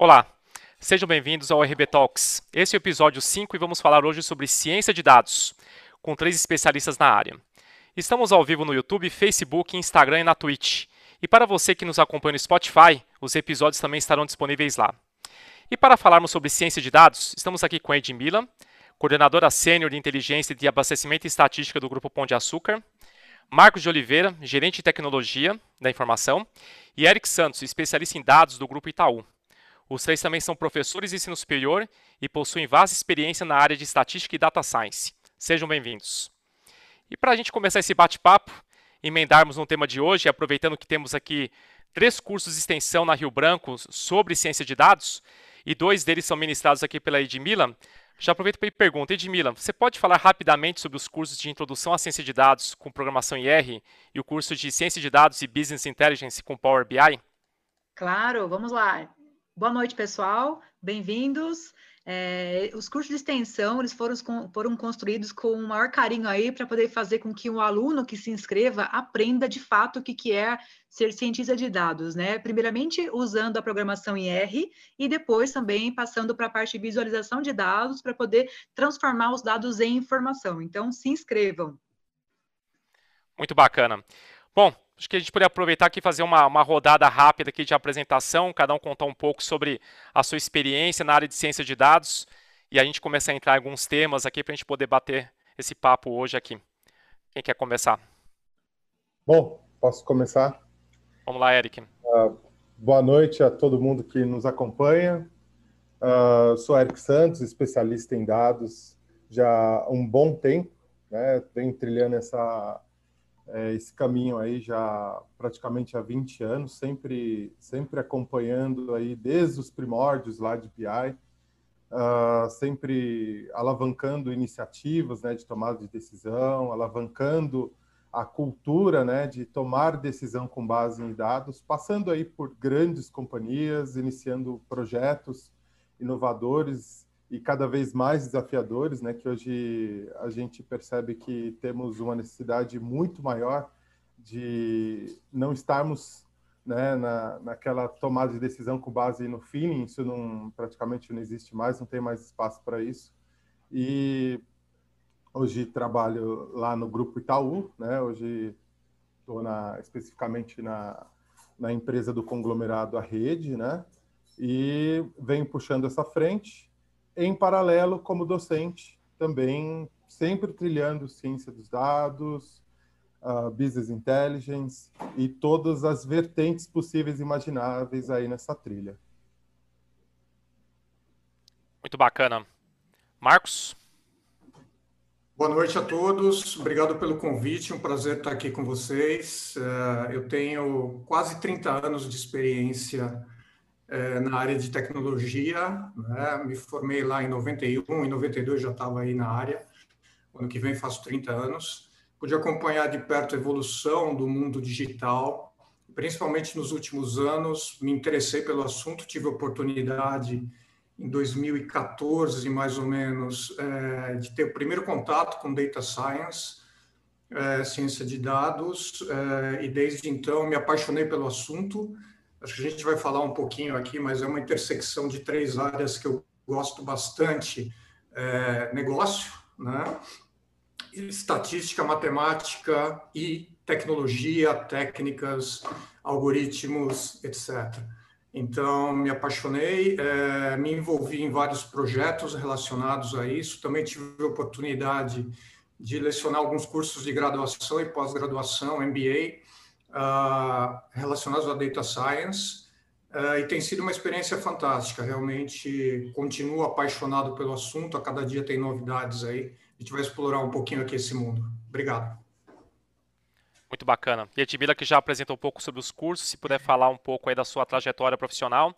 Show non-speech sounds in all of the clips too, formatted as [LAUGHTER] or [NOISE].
Olá, sejam bem-vindos ao RB Talks. Esse é o episódio 5 e vamos falar hoje sobre ciência de dados, com três especialistas na área. Estamos ao vivo no YouTube, Facebook, Instagram e na Twitch. E para você que nos acompanha no Spotify, os episódios também estarão disponíveis lá. E para falarmos sobre ciência de dados, estamos aqui com Ed Mila, coordenadora sênior de inteligência de abastecimento e estatística do Grupo Pão de Açúcar, Marcos de Oliveira, gerente de tecnologia da informação, e Eric Santos, especialista em dados do Grupo Itaú. Os três também são professores de ensino superior e possuem vasta experiência na área de estatística e data science. Sejam bem-vindos. E para a gente começar esse bate-papo, emendarmos no tema de hoje, aproveitando que temos aqui três cursos de extensão na Rio Branco sobre ciência de dados, e dois deles são ministrados aqui pela Edmila, já aproveito para perguntar, Edmila, você pode falar rapidamente sobre os cursos de introdução à ciência de dados com programação em R e o curso de ciência de dados e business intelligence com Power BI? Claro, vamos lá. Boa noite, pessoal. Bem-vindos. É, os cursos de extensão eles foram, foram construídos com o maior carinho aí para poder fazer com que o aluno que se inscreva aprenda de fato o que, que é ser cientista de dados, né? Primeiramente usando a programação em R e depois também passando para a parte de visualização de dados para poder transformar os dados em informação. Então, se inscrevam. Muito bacana. Bom, Acho que a gente poderia aproveitar aqui e fazer uma, uma rodada rápida aqui de apresentação, cada um contar um pouco sobre a sua experiência na área de ciência de dados e a gente começar a entrar em alguns temas aqui para a gente poder bater esse papo hoje aqui. Quem quer começar? Bom, posso começar? Vamos lá, Eric. Uh, boa noite a todo mundo que nos acompanha. Uh, sou Eric Santos, especialista em dados já há um bom tempo, né? Venho trilhando essa é, esse caminho aí já praticamente há 20 anos, sempre, sempre acompanhando aí desde os primórdios lá de BI, uh, ah, sempre alavancando iniciativas né, de tomada de decisão, alavancando a cultura né, de tomar decisão com base em dados, passando aí por grandes companhias, iniciando projetos inovadores e cada vez mais desafiadores, né? Que hoje a gente percebe que temos uma necessidade muito maior de não estarmos né, na, naquela tomada de decisão com base no feeling, isso não, praticamente não existe mais, não tem mais espaço para isso. E hoje trabalho lá no Grupo Itaú, né, hoje estou especificamente na, na empresa do conglomerado A Rede, né, e venho puxando essa frente em paralelo, como docente, também sempre trilhando ciência dos dados, uh, business intelligence e todas as vertentes possíveis e imagináveis aí nessa trilha. Muito bacana. Marcos? Boa noite a todos, obrigado pelo convite, um prazer estar aqui com vocês. Uh, eu tenho quase 30 anos de experiência é, na área de tecnologia. Né? Me formei lá em 91, em 92 já estava aí na área. Ano que vem faço 30 anos. Pude acompanhar de perto a evolução do mundo digital, principalmente nos últimos anos. Me interessei pelo assunto, tive oportunidade em 2014, mais ou menos, é, de ter o primeiro contato com data science, é, ciência de dados, é, e desde então me apaixonei pelo assunto Acho que a gente vai falar um pouquinho aqui, mas é uma intersecção de três áreas que eu gosto bastante: é, negócio, né? estatística, matemática e tecnologia, técnicas, algoritmos, etc. Então, me apaixonei, é, me envolvi em vários projetos relacionados a isso. Também tive a oportunidade de lecionar alguns cursos de graduação e pós-graduação, MBA, uh, relacionados à data science, uh, e tem sido uma experiência fantástica. Realmente continuo apaixonado pelo assunto, a cada dia tem novidades aí. A gente vai explorar um pouquinho aqui esse mundo. Obrigado. Muito bacana. E a Tibila que já apresentou um pouco sobre os cursos, se puder falar um pouco aí da sua trajetória profissional.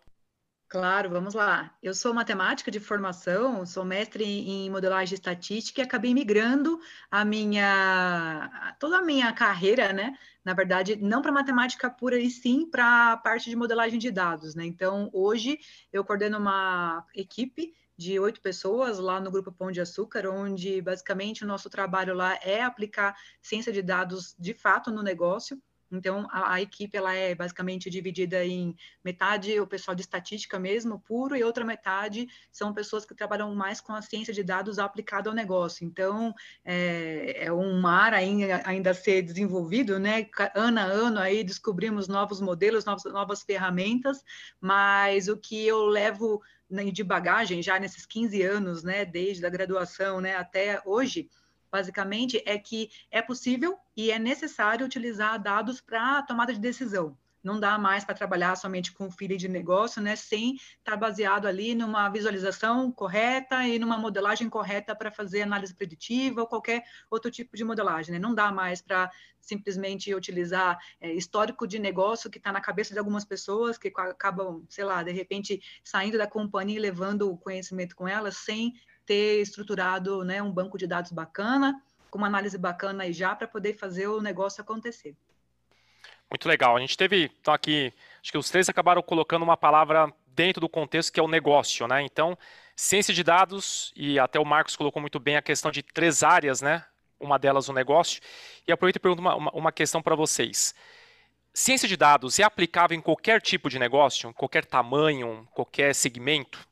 Claro, vamos lá. Eu sou matemática de formação, sou mestre em modelagem estatística e acabei migrando a minha toda a minha carreira, né? Na verdade, não para matemática pura e sim para a parte de modelagem de dados, né? Então, hoje eu coordeno uma equipe de oito pessoas lá no Grupo Pão de Açúcar, onde basicamente o nosso trabalho lá é aplicar ciência de dados de fato no negócio Então, a, a, equipe ela é basicamente dividida em metade o pessoal de estatística mesmo, puro, e outra metade são pessoas que trabalham mais com a ciência de dados aplicada ao negócio. Então, é, é um mar ainda, ainda a ser desenvolvido, né? Ano a ano aí descobrimos novos modelos, novas, novas ferramentas, mas o que eu levo né, de bagagem já nesses 15 anos, né, desde a graduação, né, até hoje, basicamente, é que é possível e é necessário utilizar dados para tomada de decisão. Não dá mais para trabalhar somente com feed de negócio, né, sem estar tá baseado ali numa visualização correta e numa modelagem correta para fazer análise preditiva ou qualquer outro tipo de modelagem. Né? Não dá mais para simplesmente utilizar é, histórico de negócio que está na cabeça de algumas pessoas que acabam, sei lá, de repente saindo da companhia e levando o conhecimento com elas sem ter estruturado né, um banco de dados bacana, com uma análise bacana aí já para poder fazer o negócio acontecer. Muito legal. A gente teve, então aqui, acho que os três acabaram colocando uma palavra dentro do contexto que é o negócio, né? Então, ciência de dados, e até o Marcos colocou muito bem a questão de três áreas, né? Uma delas o negócio. E aproveito e pergunto uma, uma, uma questão para vocês. Ciência de dados é aplicável em qualquer tipo de negócio, qualquer tamanho, qualquer segmento?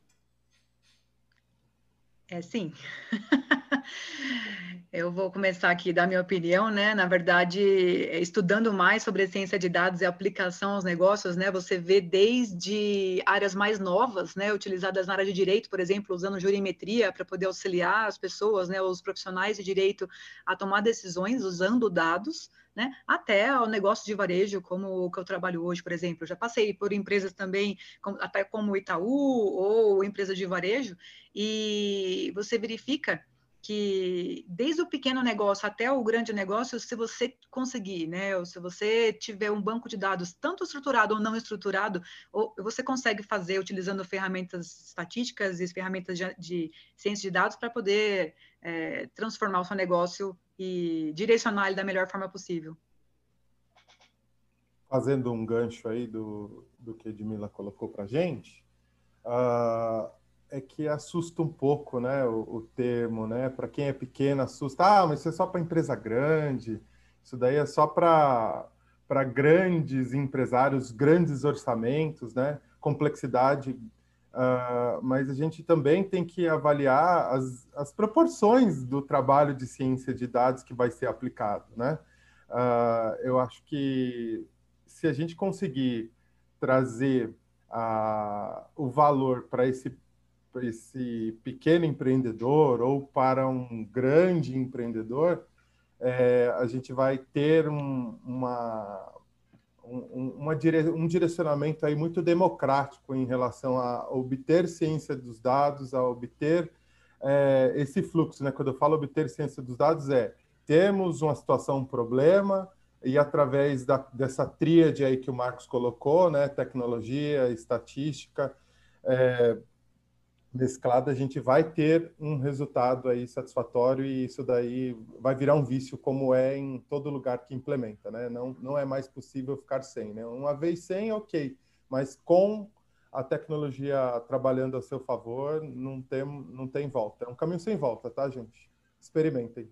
É sim. [LAUGHS] Eu vou começar aqui a dar minha opinião, né? Na verdade, estudando mais sobre a ciência de dados e aplicação aos negócios, né? Você vê desde áreas mais novas, né? Utilizadas na área de direito, por exemplo, usando jurimetria para poder auxiliar as pessoas, né? Os profissionais de direito a tomar decisões usando dados, né, até o negócio de varejo, como o que eu trabalho hoje, por exemplo. Eu já passei por empresas também, até como Itaú ou empresas de varejo, e você verifica que desde o pequeno negócio até o grande negócio, se você conseguir, né, ou se você tiver um banco de dados tanto estruturado ou não estruturado, ou você consegue fazer utilizando ferramentas estatísticas e ferramentas de, de ciência de dados para poder é, transformar o seu negócio e direcionar ele da melhor forma possível. Fazendo um gancho aí do, do que Edmila colocou para gente, uh, é que assusta um pouco né, o, o termo, né? Para quem é pequeno, assusta. Ah, mas isso é só para empresa grande, isso daí é só para grandes empresários, grandes orçamentos, né? Complexidade Uh, mas a gente também tem que avaliar as, as, proporções do trabalho de ciência de dados que vai ser aplicado, né? Uh, eu acho que se a gente conseguir trazer uh, o valor para esse, esse pequeno empreendedor ou para um grande empreendedor, é, a gente vai ter um, uma, um, uma dire... um direcionamento aí muito democrático em relação a obter ciência dos dados, a obter é, esse fluxo. Né? Quando eu falo obter ciência dos dados, é temos uma situação, um problema, e através da, dessa tríade aí que o Marcos colocou, né, tecnologia, estatística, é, mesclada, a gente vai ter um resultado aí satisfatório e isso daí vai virar um vício como é em todo lugar que implementa, né? Não, não é mais possível ficar sem, né? Uma vez sem, ok, mas com a tecnologia trabalhando a seu favor, não tem, não tem volta. É um caminho sem volta, tá, gente? Experimentem.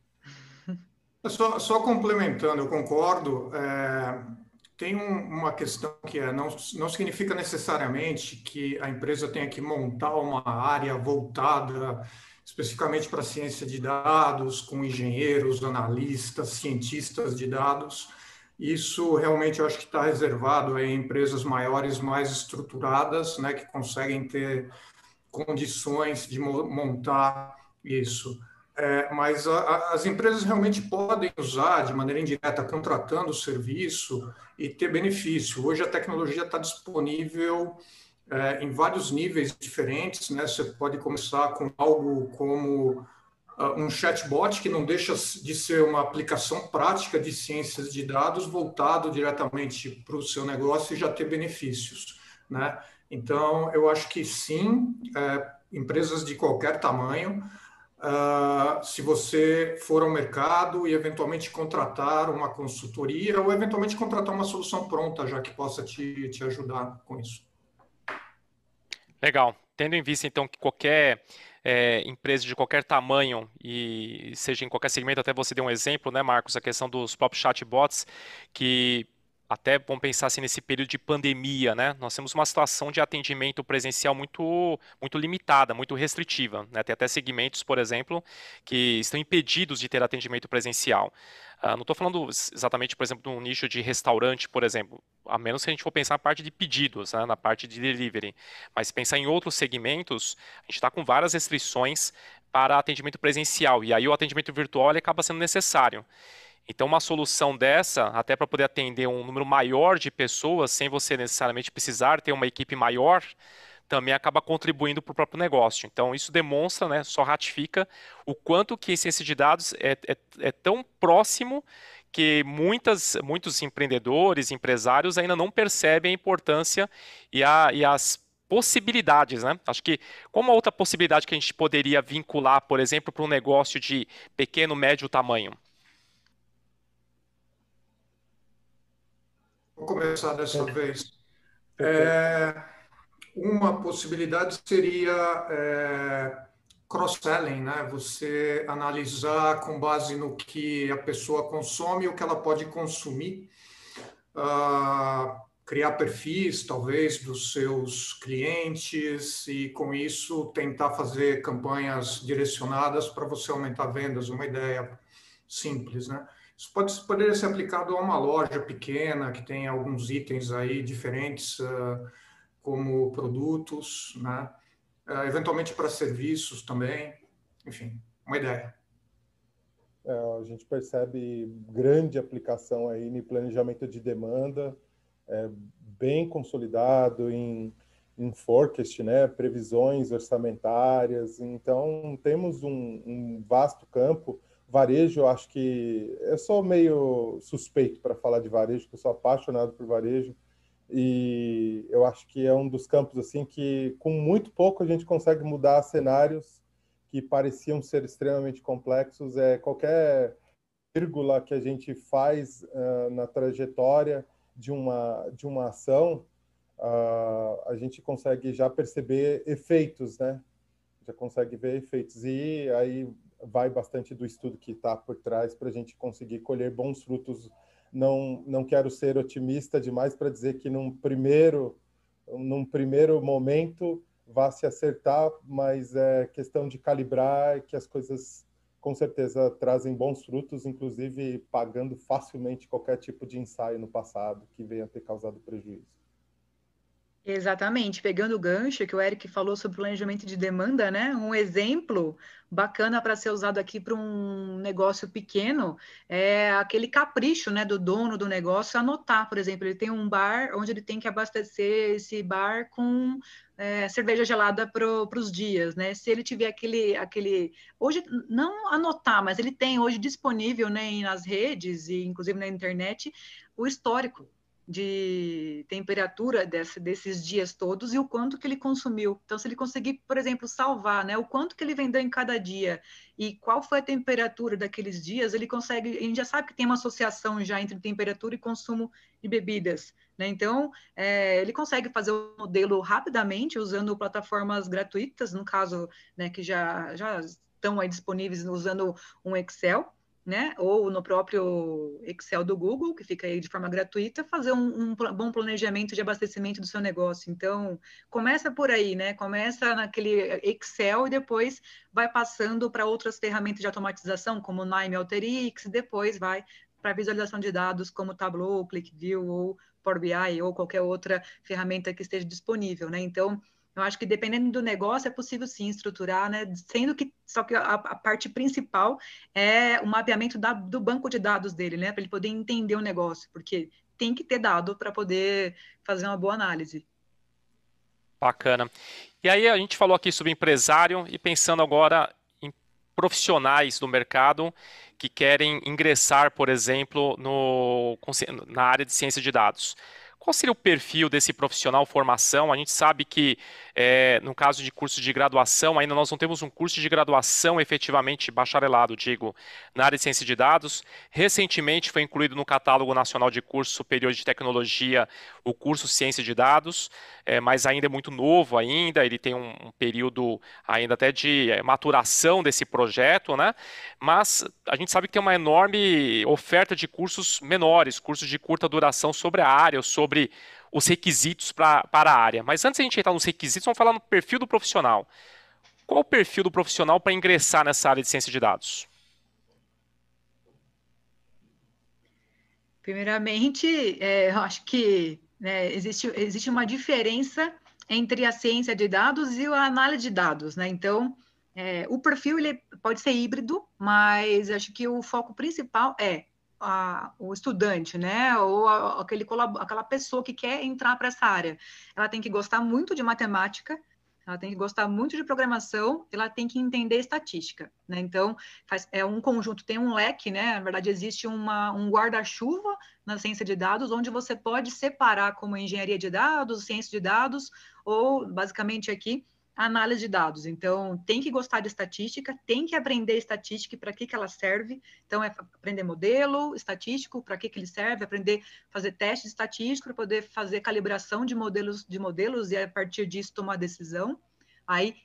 [LAUGHS] Só, só complementando, eu concordo. É tem um, uma questão que é, não, não significa necessariamente que a empresa tenha que montar uma área voltada especificamente para a ciência de dados, com engenheiros, analistas, cientistas de dados. Isso realmente eu acho que está reservado a empresas maiores, mais estruturadas, né, que conseguem ter condições de montar isso. É, mas a, a, as empresas realmente podem usar de maneira indireta, contratando o serviço e ter benefício. Hoje a tecnologia está disponível é, em vários níveis diferentes. Né? Você pode começar com algo como uh, um chatbot, que não deixa de ser uma aplicação prática de ciências de dados voltado diretamente para o seu negócio e já ter benefícios. Né? Então, eu acho que sim, é, empresas de qualquer tamanho Uh, se você for ao mercado e eventualmente contratar uma consultoria ou eventualmente contratar uma solução pronta, já que possa te, te ajudar com isso. Legal. Tendo em vista, então, que qualquer é, empresa de qualquer tamanho e seja em qualquer segmento, até você deu um exemplo, né, Marcos, a questão dos próprios chatbots, que até vamos pensar assim nesse período de pandemia, né? Nós temos uma situação de atendimento presencial muito, muito limitada, muito restritiva. Né? Tem até segmentos, por exemplo, que estão impedidos de ter atendimento presencial. Uh, não estou falando exatamente, por exemplo, de um nicho de restaurante, por exemplo, a menos que a gente for pensar na parte de pedidos, né? na parte de delivery. Mas pensar em outros segmentos, a gente está com várias restrições para atendimento presencial. E aí o atendimento virtual acaba sendo necessário. Então, uma solução dessa, até para poder atender um número maior de pessoas, sem você necessariamente precisar ter uma equipe maior, também acaba contribuindo para o próprio negócio. Então, isso demonstra, né, só ratifica o quanto que a ciência de dados é, é, é tão próximo que muitas, muitos empreendedores, empresários ainda não percebem a importância e, a, e as possibilidades, né? Acho que como outra possibilidade que a gente poderia vincular, por exemplo, para um negócio de pequeno, médio tamanho? Começar dessa vez. É, uma possibilidade seria é, cross-selling, né? Você analisar com base no que a pessoa consome, o que ela pode consumir, uh, criar perfis, talvez, dos seus clientes e, com isso, tentar fazer campanhas direcionadas para você aumentar vendas. Uma ideia simples, né? Isso pode, poderia ser aplicado a uma loja pequena que tem alguns itens aí diferentes, uh, como produtos, né? Uh, eventualmente para serviços também, enfim, uma ideia. É, a gente percebe grande aplicação aí no planejamento de demanda, é, bem consolidado em, em forecast, né, previsões orçamentárias. Então, temos um, um vasto campo Varejo, eu acho que eu sou meio suspeito para falar de varejo, porque eu sou apaixonado por varejo e eu acho que é um dos campos assim que com muito pouco a gente consegue mudar cenários que pareciam ser extremamente complexos. É qualquer vírgula que a gente faz uh, na trajetória de uma de uma ação, uh, a gente consegue já perceber efeitos, né? Já consegue ver efeitos e aí vai bastante do estudo que está por trás para a gente conseguir colher bons frutos. Não, não quero ser otimista demais para dizer que num primeiro, num primeiro momento vá se acertar, mas é questão de calibrar que as coisas com certeza trazem bons frutos, inclusive pagando facilmente qualquer tipo de ensaio no passado que venha ter causado prejuízo. Exatamente, pegando o gancho que o Eric falou sobre planejamento de demanda, né? Um exemplo bacana para ser usado aqui para um negócio pequeno é aquele capricho, né, do dono do negócio anotar, por exemplo, ele tem um bar onde ele tem que abastecer esse bar com é, cerveja gelada para os dias, né? Se ele tiver aquele, aquele, hoje não anotar, mas ele tem hoje disponível, né, nas redes e inclusive na internet o histórico de temperatura desse, desses dias todos e o quanto que ele consumiu. Então, se ele conseguir, por exemplo, salvar, né, o quanto que ele vendeu em cada dia e qual foi a temperatura daqueles dias, ele consegue, a gente já sabe que tem uma associação já entre temperatura e consumo de bebidas, né? Então, é, ele consegue fazer o modelo rapidamente usando plataformas gratuitas, no caso, né, que já, já estão aí disponíveis usando um Excel, né? Ou no próprio Excel do Google, que fica aí de forma gratuita, fazer um, um, bom planejamento de abastecimento do seu negócio. Então, começa por aí, né? Começa naquele Excel e depois vai passando para outras ferramentas de automatização, como Nime e depois vai para visualização de dados como Tableau, ClickView ou Power BI ou qualquer outra ferramenta que esteja disponível, né? Então, eu acho que dependendo do negócio é possível sim estruturar, né? Sendo que só que a, a parte principal é o mapeamento da, do banco de dados dele, né? Para ele poder entender o negócio, porque tem que ter dado para poder fazer uma boa análise. Bacana. E aí a gente falou aqui sobre empresário e pensando agora em profissionais do mercado que querem ingressar, por exemplo, no, na área de ciência de dados. Qual seria o perfil desse profissional formação? A gente sabe que, é, no caso de curso de graduação, ainda nós não temos um curso de graduação efetivamente bacharelado, digo, na área de ciência de dados. Recentemente foi incluído no catálogo nacional de cursos superiores de tecnologia o curso Ciência de Dados, é, mas ainda é muito novo ainda, ele tem um, um período ainda até de é, maturação desse projeto, né? Mas a gente sabe que tem uma enorme oferta de cursos menores, cursos de curta duração sobre a área, sobre os requisitos pra, para a área. Mas antes de a gente entrar nos requisitos, vamos falar no perfil do profissional. Qual o perfil do profissional para ingressar nessa área de ciência de dados? Primeiramente, é, eu acho que né, existe, existe uma diferença entre a ciência de dados e a análise de dados, né? Então, é, o perfil ele pode ser híbrido, mas acho que o foco principal é a, o estudante, né, ou a, aquele, aquela pessoa que quer entrar para essa área. Ela tem que gostar muito de matemática, ela tem que gostar muito de programação, ela tem que entender estatística, né? Então, faz, é um conjunto, tem um leque, né? Na verdade, existe uma, um guarda-chuva na ciência de dados, onde você pode separar como engenharia de dados, ciência de dados, ou basicamente aqui análise de dados. Então, tem que gostar de estatística, tem que aprender estatística e para que, que ela serve. Então, é aprender modelo estatístico, para que, que ele serve, aprender fazer testes estatísticos para poder fazer calibração de modelos, de modelos e a partir disso tomar decisão. Aí,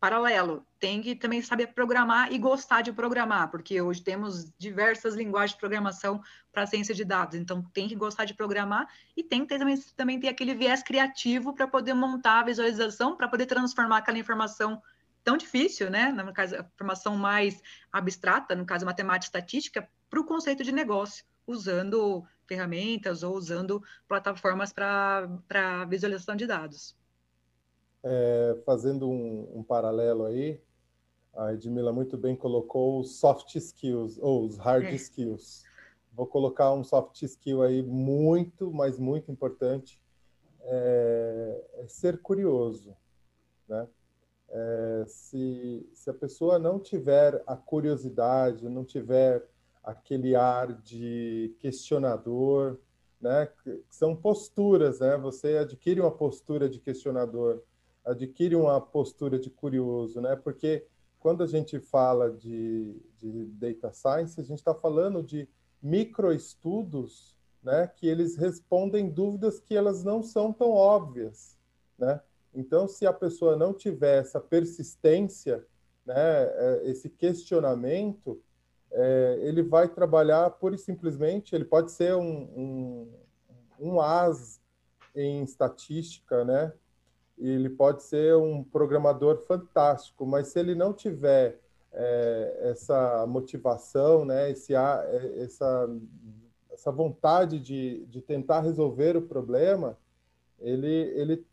paralelo, tem que também saber programar e gostar de programar, porque hoje temos diversas linguagens de programação para ciência de dados, então tem que gostar de programar e tem que ter, também, também ter aquele viés criativo para poder montar a visualização, para poder transformar aquela informação tão difícil, né, no caso, a informação mais abstrata, no caso, matemática estatística, para o conceito de negócio, usando ferramentas ou usando plataformas para visualização de dados é, fazendo um, um, paralelo aí, a Edmila muito bem colocou os soft skills, ou os hard é. skills. Vou colocar um soft skill aí muito, mas muito importante, é, é ser curioso, né? É, se, se a pessoa não tiver a curiosidade, não tiver aquele ar de questionador, né? São posturas, né? Você adquire uma postura de questionador adquire uma postura de curioso, né? Porque quando a gente fala de, de data science, a gente está falando de microestudos, né? Que eles respondem dúvidas que elas não são tão óbvias, né? Então, se a pessoa não tiver essa persistência, né? É, esse questionamento, é, ele vai trabalhar pura e simplesmente, ele pode ser um, um, um as em estatística, né? Ele pode ser um programador fantástico, mas se ele não tiver é, essa motivação, né, esse, é, essa, essa vontade de, de tentar resolver o problema, ele, ele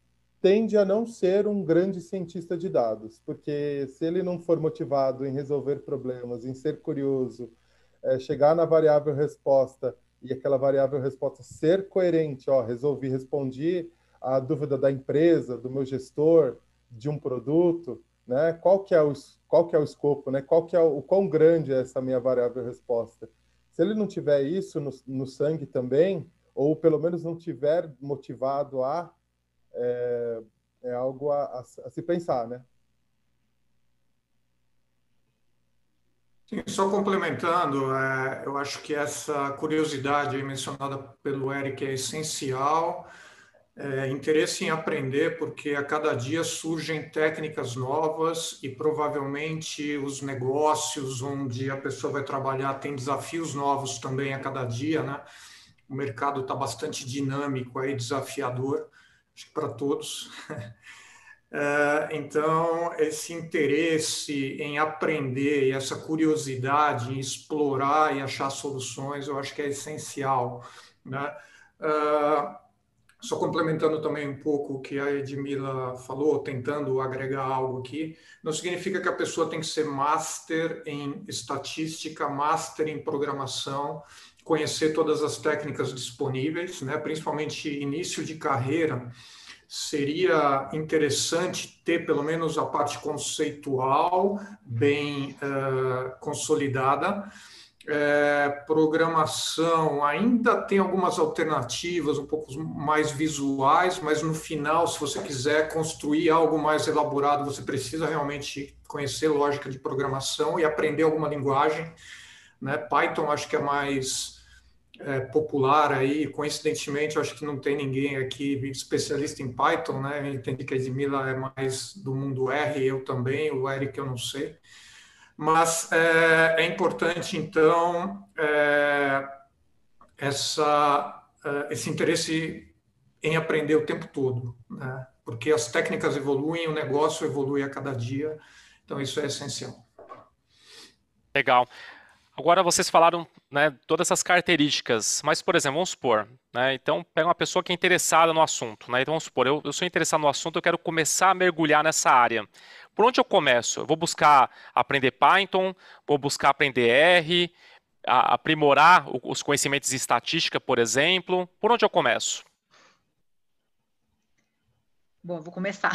tende a não ser um grande cientista de dados, porque se ele não for motivado em resolver problemas, em ser curioso, é, chegar na variável resposta e aquela variável resposta ser coerente, ó, resolvi, respondi a dúvida da empresa, do meu gestor, de um produto, né? Qual que é o qual que é o escopo, né? Qual que é o, o quão grande é essa minha variável resposta? Se ele não tiver isso no, no sangue também, ou pelo menos não tiver motivado a, é, é algo a, a, a se pensar, né? Sim, só complementando, é, eu acho que essa curiosidade mencionada pelo Eric é essencial é, interesse em aprender, porque a cada dia surgem técnicas novas e provavelmente os negócios onde a pessoa vai trabalhar tem desafios novos também a cada dia, né? O mercado está bastante dinâmico aí, desafiador, acho que para todos. [LAUGHS] É, então, esse interesse em aprender e essa curiosidade em explorar e achar soluções, eu acho que é essencial. Né? Uh, só complementando também um pouco o que a Edmila falou, tentando agregar algo aqui, não significa que a pessoa tem que ser master em estatística, master em programação, conhecer todas as técnicas disponíveis, né? principalmente início de carreira, seria interessante ter pelo menos a parte conceitual bem uh, consolidada é, programação ainda tem algumas alternativas um pouco mais visuais, mas no final, se você quiser construir algo mais elaborado, você precisa realmente conhecer lógica de programação e aprender alguma linguagem. Né? Python acho que é mais é, popular aí, coincidentemente, acho que não tem ninguém aqui especialista em Python, né? Entendi que a Edmila é mais do mundo R, eu também, o Eric eu não sei. Mas é, é importante, então, é, essa, é, esse interesse em aprender o tempo todo, né? porque as técnicas evoluem, o negócio evolui a cada dia, então isso é essencial. Legal. Agora vocês falaram né, todas essas características, mas, por exemplo, vamos supor, né, então pega uma pessoa que é interessada no assunto, né, então vamos supor, eu, eu sou interessado no assunto, eu quero começar a mergulhar nessa área. Por onde eu começo? Eu vou buscar aprender Python, vou buscar aprender R, a, aprimorar os conhecimentos de estatística, por exemplo. Por onde eu começo? Bom, vou começar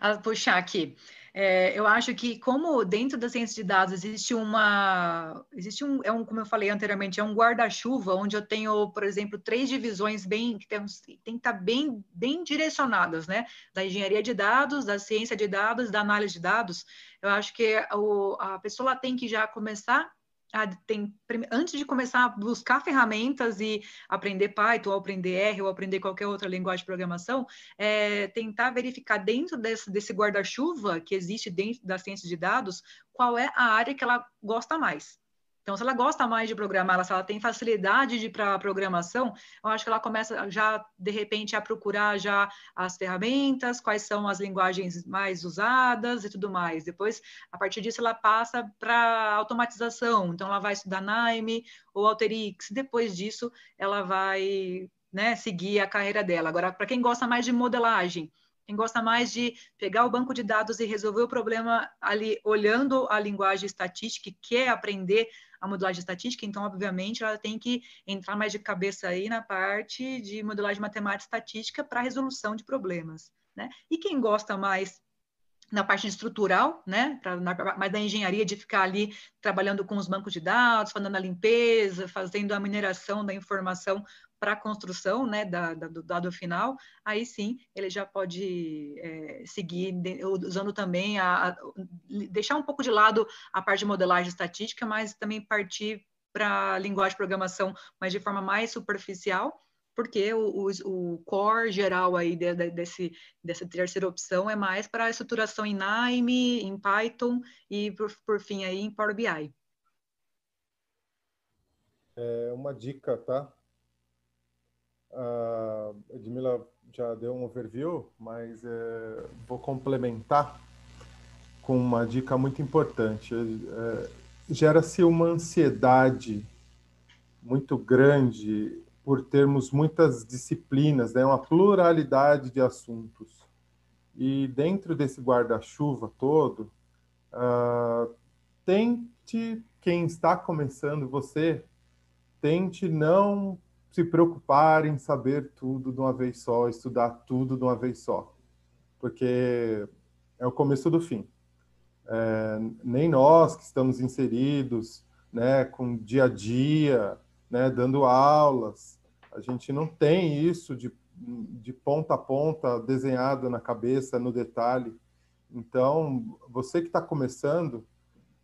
a [LAUGHS] puxar aqui. É, eu acho que como dentro da ciência de dados existe uma, existe um, é um, como eu falei anteriormente, é um guarda-chuva onde eu tenho, por exemplo, três divisões bem que tem, tem que estar bem, bem direcionadas, né? Da engenharia de dados, da ciência de dados, da análise de dados. Eu acho que o, a pessoa tem que já começar a, tem, antes de começar a buscar ferramentas e aprender Python, ou aprender R, ou aprender qualquer outra linguagem de programação, é, tentar verificar dentro desse, desse guarda-chuva que existe dentro da ciência de dados, qual é a área que ela gosta mais. Então, se ela gosta mais de programar, se ela tem facilidade de para programação, eu acho que ela começa já de repente a procurar já as ferramentas, quais são as linguagens mais usadas e tudo mais. Depois, a partir disso, ela passa para automatização. Então, ela vai estudar Nime ou Alteryx. Depois disso, ela vai né, seguir a carreira dela. Agora, para quem gosta mais de modelagem, quem gosta mais de pegar o banco de dados e resolver o problema ali olhando a linguagem estatística e quer aprender a modelagem estatística, então, obviamente, ela tem que entrar mais de cabeça aí na parte de modelagem matemática estatística para resolução de problemas, né? E quem gosta mais na parte estrutural, né, pra, na, mais da engenharia de ficar ali trabalhando com os bancos de dados, fazendo a limpeza, fazendo a mineração da informação para a construção né, da, da, do dado final, aí sim ele já pode é, seguir de, usando também a, a, deixar um pouco de lado a parte de modelagem estatística, mas também partir para a linguagem de programação, mas de forma mais superficial, porque o, o, o core geral aí de, de, desse, dessa terceira opção é mais para estruturação em Nime, em Python e, por, por fim, aí em Power BI. É uma dica, tá? A Edmila já deu um overview, mas é, vou complementar com uma dica muito importante. É, Gera-se uma ansiedade muito grande por termos muitas disciplinas, né, uma pluralidade de assuntos. E dentro desse guarda-chuva todo, uh, tente, quem está começando, você, tente não se preocupar em saber tudo de uma vez só, estudar tudo de uma vez só, porque é o começo do fim. É, nem nós que estamos inseridos, né, com dia a dia, né, dando aulas, a gente não tem isso de, de ponta a ponta desenhado na cabeça, no detalhe. Então, você que está começando,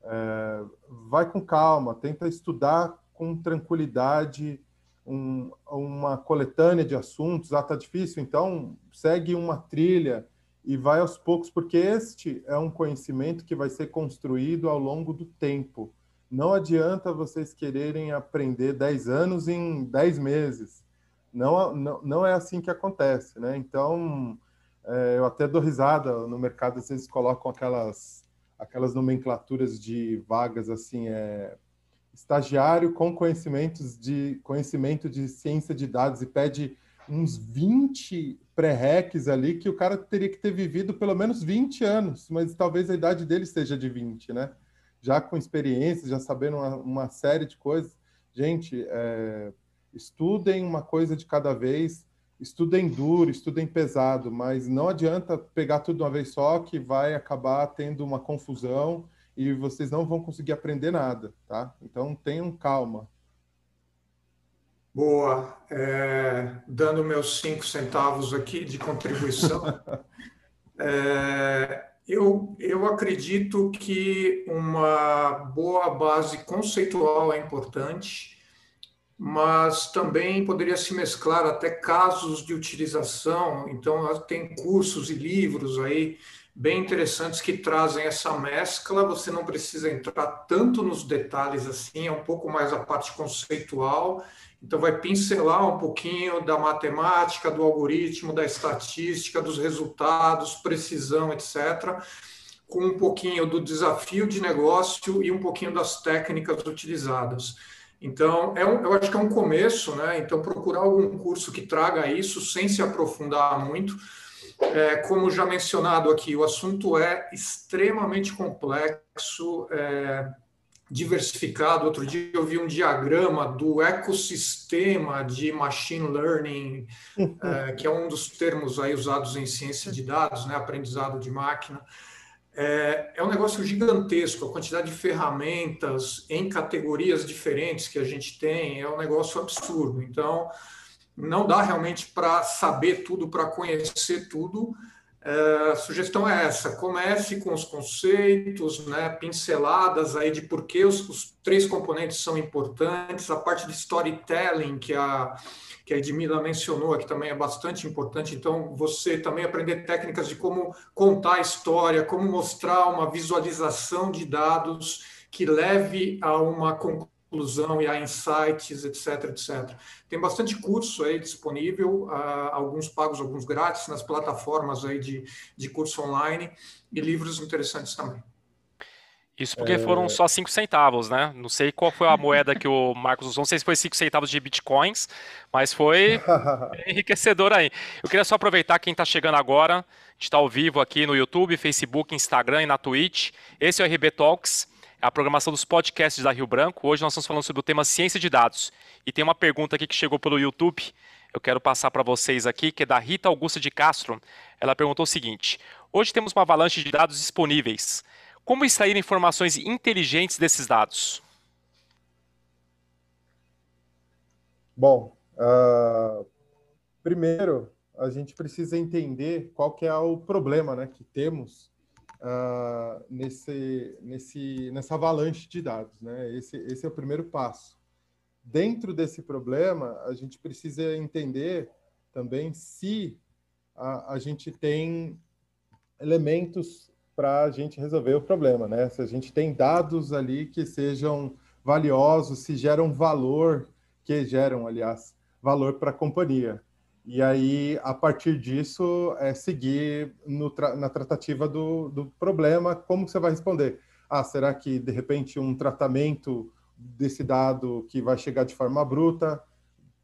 é, vai com calma, tenta estudar com tranquilidade um, uma coletânea de assuntos, ah, tá difícil, então segue uma trilha e vai aos poucos, porque este é um conhecimento que vai ser construído ao longo do tempo. Não adianta vocês quererem aprender 10 anos em 10 meses. Não, não, não é assim que acontece, né? Então, é, eu até dou risada no mercado, vezes colocam aquelas, aquelas nomenclaturas de vagas assim, é, estagiário com conhecimentos de conhecimento de ciência de dados e pede uns 20 pré-recs ali que o cara teria que ter vivido pelo menos 20 anos, mas talvez a idade dele seja de 20, né? Já com experiência, já sabendo uma, uma série de coisas. Gente, é, estudem uma coisa de cada vez, estudem duro, estudem pesado, mas não adianta pegar tudo de uma vez só que vai acabar tendo uma confusão e vocês não vão conseguir aprender nada, tá? Então tenham calma. Boa. É, dando meus cinco centavos aqui de contribuição, [LAUGHS] é, eu, eu acredito que uma boa base conceitual é importante mas também poderia se mesclar até casos de utilização. Então, tem cursos e livros aí bem interessantes que trazem essa mescla. Você não precisa entrar tanto nos detalhes assim, é um pouco mais a parte conceitual. Então, vai pincelar um pouquinho da matemática, do algoritmo, da estatística, dos resultados, precisão, etc., com um pouquinho do desafio de negócio e um pouquinho das técnicas utilizadas. Então, é um, eu acho que é um começo, né? Então, procurar algum curso que traga isso sem se aprofundar muito. É, como já mencionado aqui, o assunto é extremamente complexo, é, diversificado. Outro dia eu vi um diagrama do ecossistema de machine learning, é, [LAUGHS] que é um dos termos aí usados em ciência de dados, né? aprendizado de máquina. É, é um negócio gigantesco, a quantidade de ferramentas em categorias diferentes que a gente tem é um negócio absurdo. Então, não dá realmente para saber tudo, para conhecer tudo. É, a sugestão é essa: comece com os conceitos, né, pinceladas aí de por que os, os três componentes são importantes, a parte de storytelling que a que a Edmila mencionou, que também é bastante importante. Então, você também aprender técnicas de como contar a história, como mostrar uma visualização de dados que leve a uma conclusão e a insights, etc, etc. Tem bastante curso aí disponível, uh, alguns pagos, alguns grátis, nas plataformas aí de, de curso online e livros interessantes também. Isso porque é... foram só 5 centavos, né? Não sei qual foi a moeda que o Marcos usou, não sei se foi 5 centavos de bitcoins, mas foi [LAUGHS] enriquecedor aí. Eu queria só aproveitar quem está chegando agora, a gente está ao vivo aqui no YouTube, Facebook, Instagram e na Twitch. Esse é o RB Talks, a programação dos podcasts da Rio Branco. Hoje nós estamos falando sobre o tema ciência de dados. E tem uma pergunta aqui que chegou pelo YouTube, eu quero passar para vocês aqui, que é da Rita Augusta de Castro. Ela perguntou o seguinte: Hoje temos uma avalanche de dados disponíveis. Como extrair informações inteligentes desses dados? Bom, uh, primeiro a gente precisa entender qual que é o problema né, que temos uh, nesse, nesse, nessa avalanche de dados. Né? Esse, esse é o primeiro passo. Dentro desse problema, a gente precisa entender também se a, a gente tem elementos para a gente resolver o problema, né? Se a gente tem dados ali que sejam valiosos, se geram valor, que geram, aliás, valor para a companhia. E aí, a partir disso, é seguir tra na tratativa do, do problema, como você vai responder? Ah, será que, de repente, um tratamento desse dado que vai chegar de forma bruta,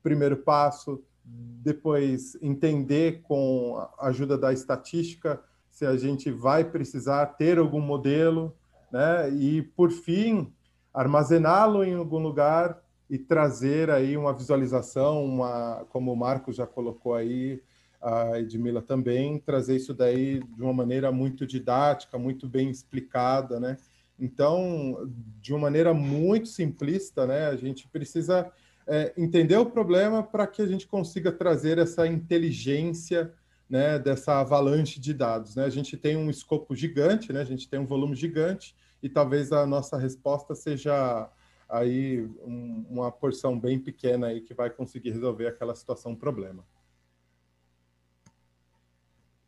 primeiro passo, depois entender com a ajuda da estatística se a gente vai precisar ter algum modelo, né? E por fim, armazená-lo em algum lugar e trazer aí uma visualização, uma, como o Marcos já colocou aí, a Edmila também, trazer isso daí de uma maneira muito didática, muito bem explicada, né? Então, de uma maneira muito simplista, né? A gente precisa é, entender o problema para que a gente consiga trazer essa inteligência né, dessa avalanche de dados. Né? A gente tem um escopo gigante, né? a gente tem um volume gigante, e talvez a nossa resposta seja aí um, uma porção bem pequena aí que vai conseguir resolver aquela situação, problema.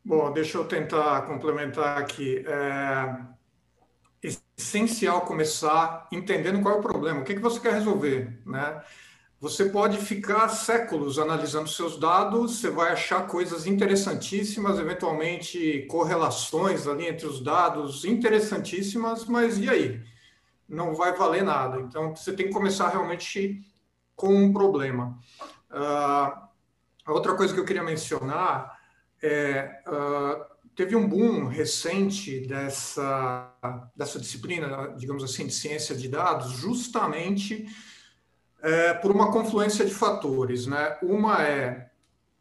Bom, deixa eu tentar complementar aqui. É essencial começar entendendo qual é o problema, o que, que você quer resolver, né? Você pode ficar séculos analisando seus dados, você vai achar coisas interessantíssimas, eventualmente correlações ali entre os dados interessantíssimas, mas e aí? Não vai valer nada. Então, você tem que começar realmente com um problema. Uh, a outra coisa que eu queria mencionar é. Uh, teve um boom recente dessa, dessa disciplina, digamos assim, de ciência de dados, justamente é, por uma confluência de fatores. Né? Uma é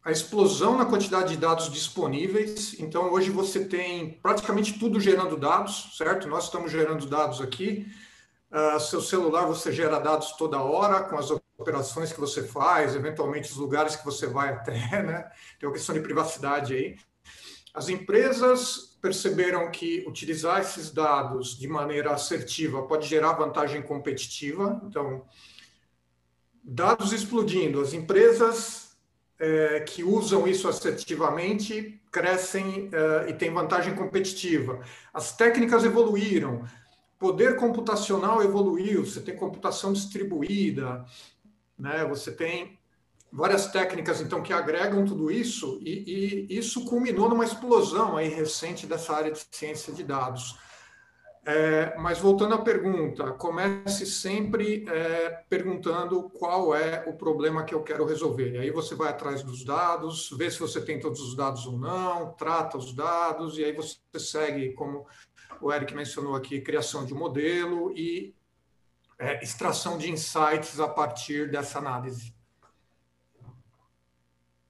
a explosão na quantidade de dados disponíveis. Então, hoje você tem praticamente tudo gerando dados, certo? Nós estamos gerando dados aqui. Uh, seu celular, você gera dados toda hora com as operações que você faz, eventualmente os lugares que você vai até, [LAUGHS] né? Tem uma questão de privacidade aí. As empresas perceberam que utilizar esses dados de maneira assertiva pode gerar vantagem competitiva. Então, dados explodindo, as empresas é, que usam isso assertivamente crescem é, e têm vantagem competitiva. As técnicas evoluíram, poder computacional evoluiu, você tem computação distribuída, né? você tem várias técnicas então que agregam tudo isso e, e, isso culminou numa explosão aí recente dessa área de ciência de dados. É, mas voltando à pergunta, comece sempre é, perguntando qual é o problema que eu quero resolver. E aí você vai atrás dos dados, vê se você tem todos os dados ou não, trata os dados, e aí você segue, como o Eric mencionou aqui, criação de modelo e é, extração de insights a partir dessa análise.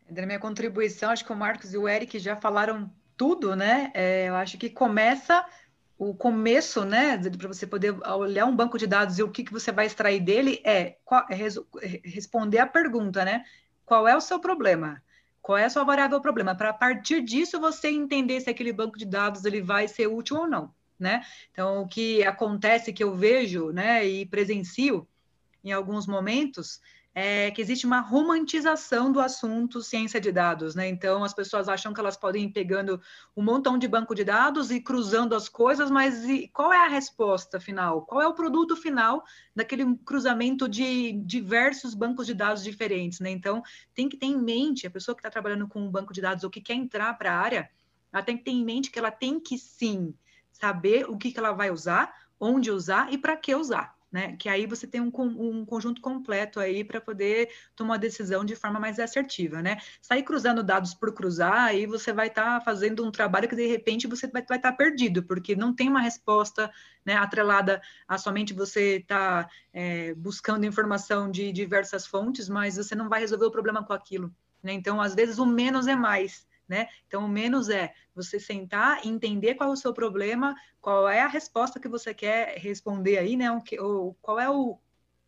Da minha contribuição, acho que o Marcos e o Eric já falaram tudo, né? É, eu acho que começa o começo, né, para você poder olhar um banco de dados e o que, que você vai extrair dele é, qual, é responder a pergunta, né? Qual é o seu problema? Qual é a sua variável problema? Para partir disso você entender se aquele banco de dados ele vai ser útil ou não, né? Então o que acontece que eu vejo, né, e presencio em alguns momentos é que existe uma romantização do assunto ciência de dados, né? Então as pessoas acham que elas podem ir pegando um montão de banco de dados e cruzando as coisas, mas qual é a resposta final? Qual é o produto final daquele cruzamento de diversos bancos de dados diferentes, né? Então tem que ter em mente a pessoa que está trabalhando com um banco de dados ou que quer entrar para a área, ela tem que ter em mente que ela tem que sim saber o que, que ela vai usar, onde usar e para que usar né? Que aí você tem um, um conjunto completo aí para poder tomar uma decisão de forma mais assertiva, né? Sair cruzando dados por cruzar, aí você vai estar tá fazendo um trabalho que de repente você vai estar tá perdido, porque não tem uma resposta né, atrelada a somente você estar tá, é, buscando informação de diversas fontes, mas você não vai resolver o problema com aquilo. Né? Então, às vezes, o menos é mais né? Então, o menos é você sentar entender qual é o seu problema, qual é a resposta que você quer responder aí, né? O que, ou qual é o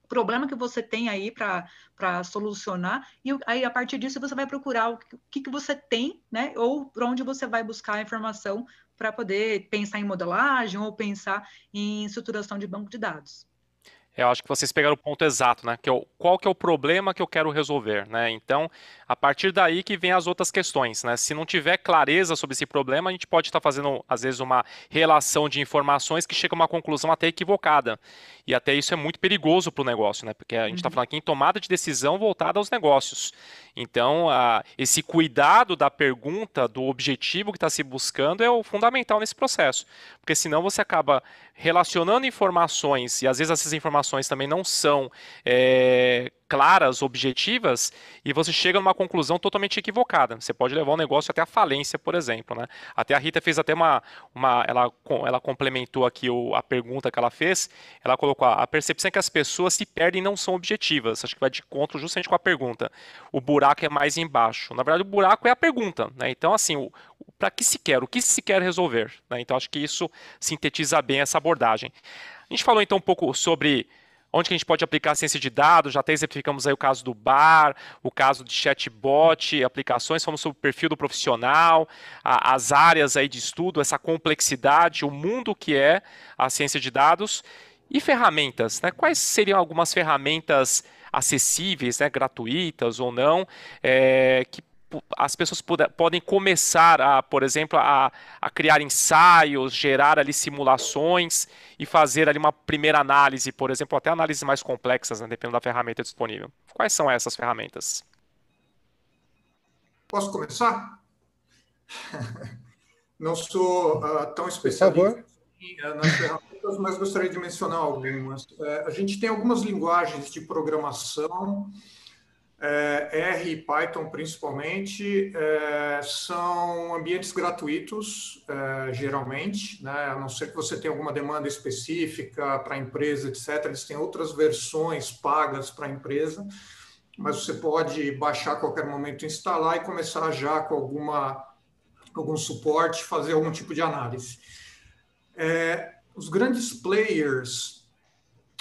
problema que você tem aí para solucionar, e aí a partir disso você vai procurar o que, que você tem, né? Ou por onde você vai buscar a informação para poder pensar em modelagem ou pensar em estruturação de banco de dados. Eu acho que vocês pegaram o ponto exato, né? Que é o, qual que é o problema que eu quero resolver, né? Então, a partir daí que vem as outras questões, né? Se não tiver clareza sobre esse problema, a gente pode estar fazendo, às vezes, uma relação de informações que chega a uma conclusão até equivocada. E até isso é muito perigoso para o negócio, né? Porque a gente está uhum. falando aqui em tomada de decisão voltada aos negócios. Então, a, esse cuidado da pergunta, do objetivo que está se buscando é o fundamental nesse processo. Porque senão você acaba relacionando informações, e às vezes essas informações também não são é, claras, objetivas, e você chega numa conclusão totalmente equivocada. Você pode levar o negócio até a falência, por exemplo. Né? Até a Rita fez até uma. uma ela, ela complementou aqui o, a pergunta que ela fez. Ela colocou a, a percepção é que as pessoas se perdem não são objetivas. Acho que vai de encontro justamente com a pergunta. O buraco é mais embaixo. Na verdade, o buraco é a pergunta. Né? Então, assim, para que se quer? O que se quer resolver? Né? Então, acho que isso sintetiza bem essa abordagem. A gente falou então um pouco sobre onde que a gente pode aplicar a ciência de dados, já até exemplificamos aí o caso do bar, o caso de chatbot, aplicações, falamos sobre o perfil do profissional, a, as áreas aí de estudo, essa complexidade, o mundo que é a ciência de dados e ferramentas, né? Quais seriam algumas ferramentas acessíveis, né, gratuitas ou não, é, que as pessoas podem começar a, por exemplo, a, a, criar ensaios, gerar ali simulações e fazer ali uma primeira análise, por exemplo, até análises mais complexas, né, dependendo da ferramenta disponível. Quais são essas ferramentas? Posso começar? [LAUGHS] Não sou uh, tão especialista uh, nas ferramentas, mas gostaria de mencionar algumas. Uh, a gente tem algumas linguagens de programação é, R e Python principalmente, é, são ambientes gratuitos, é, geralmente, né? a não ser que você tenha alguma demanda específica para a empresa, etc. Eles têm outras versões pagas para a empresa, mas você pode baixar a qualquer momento, instalar e começar já com alguma, algum suporte, fazer algum tipo de análise. É, os grandes players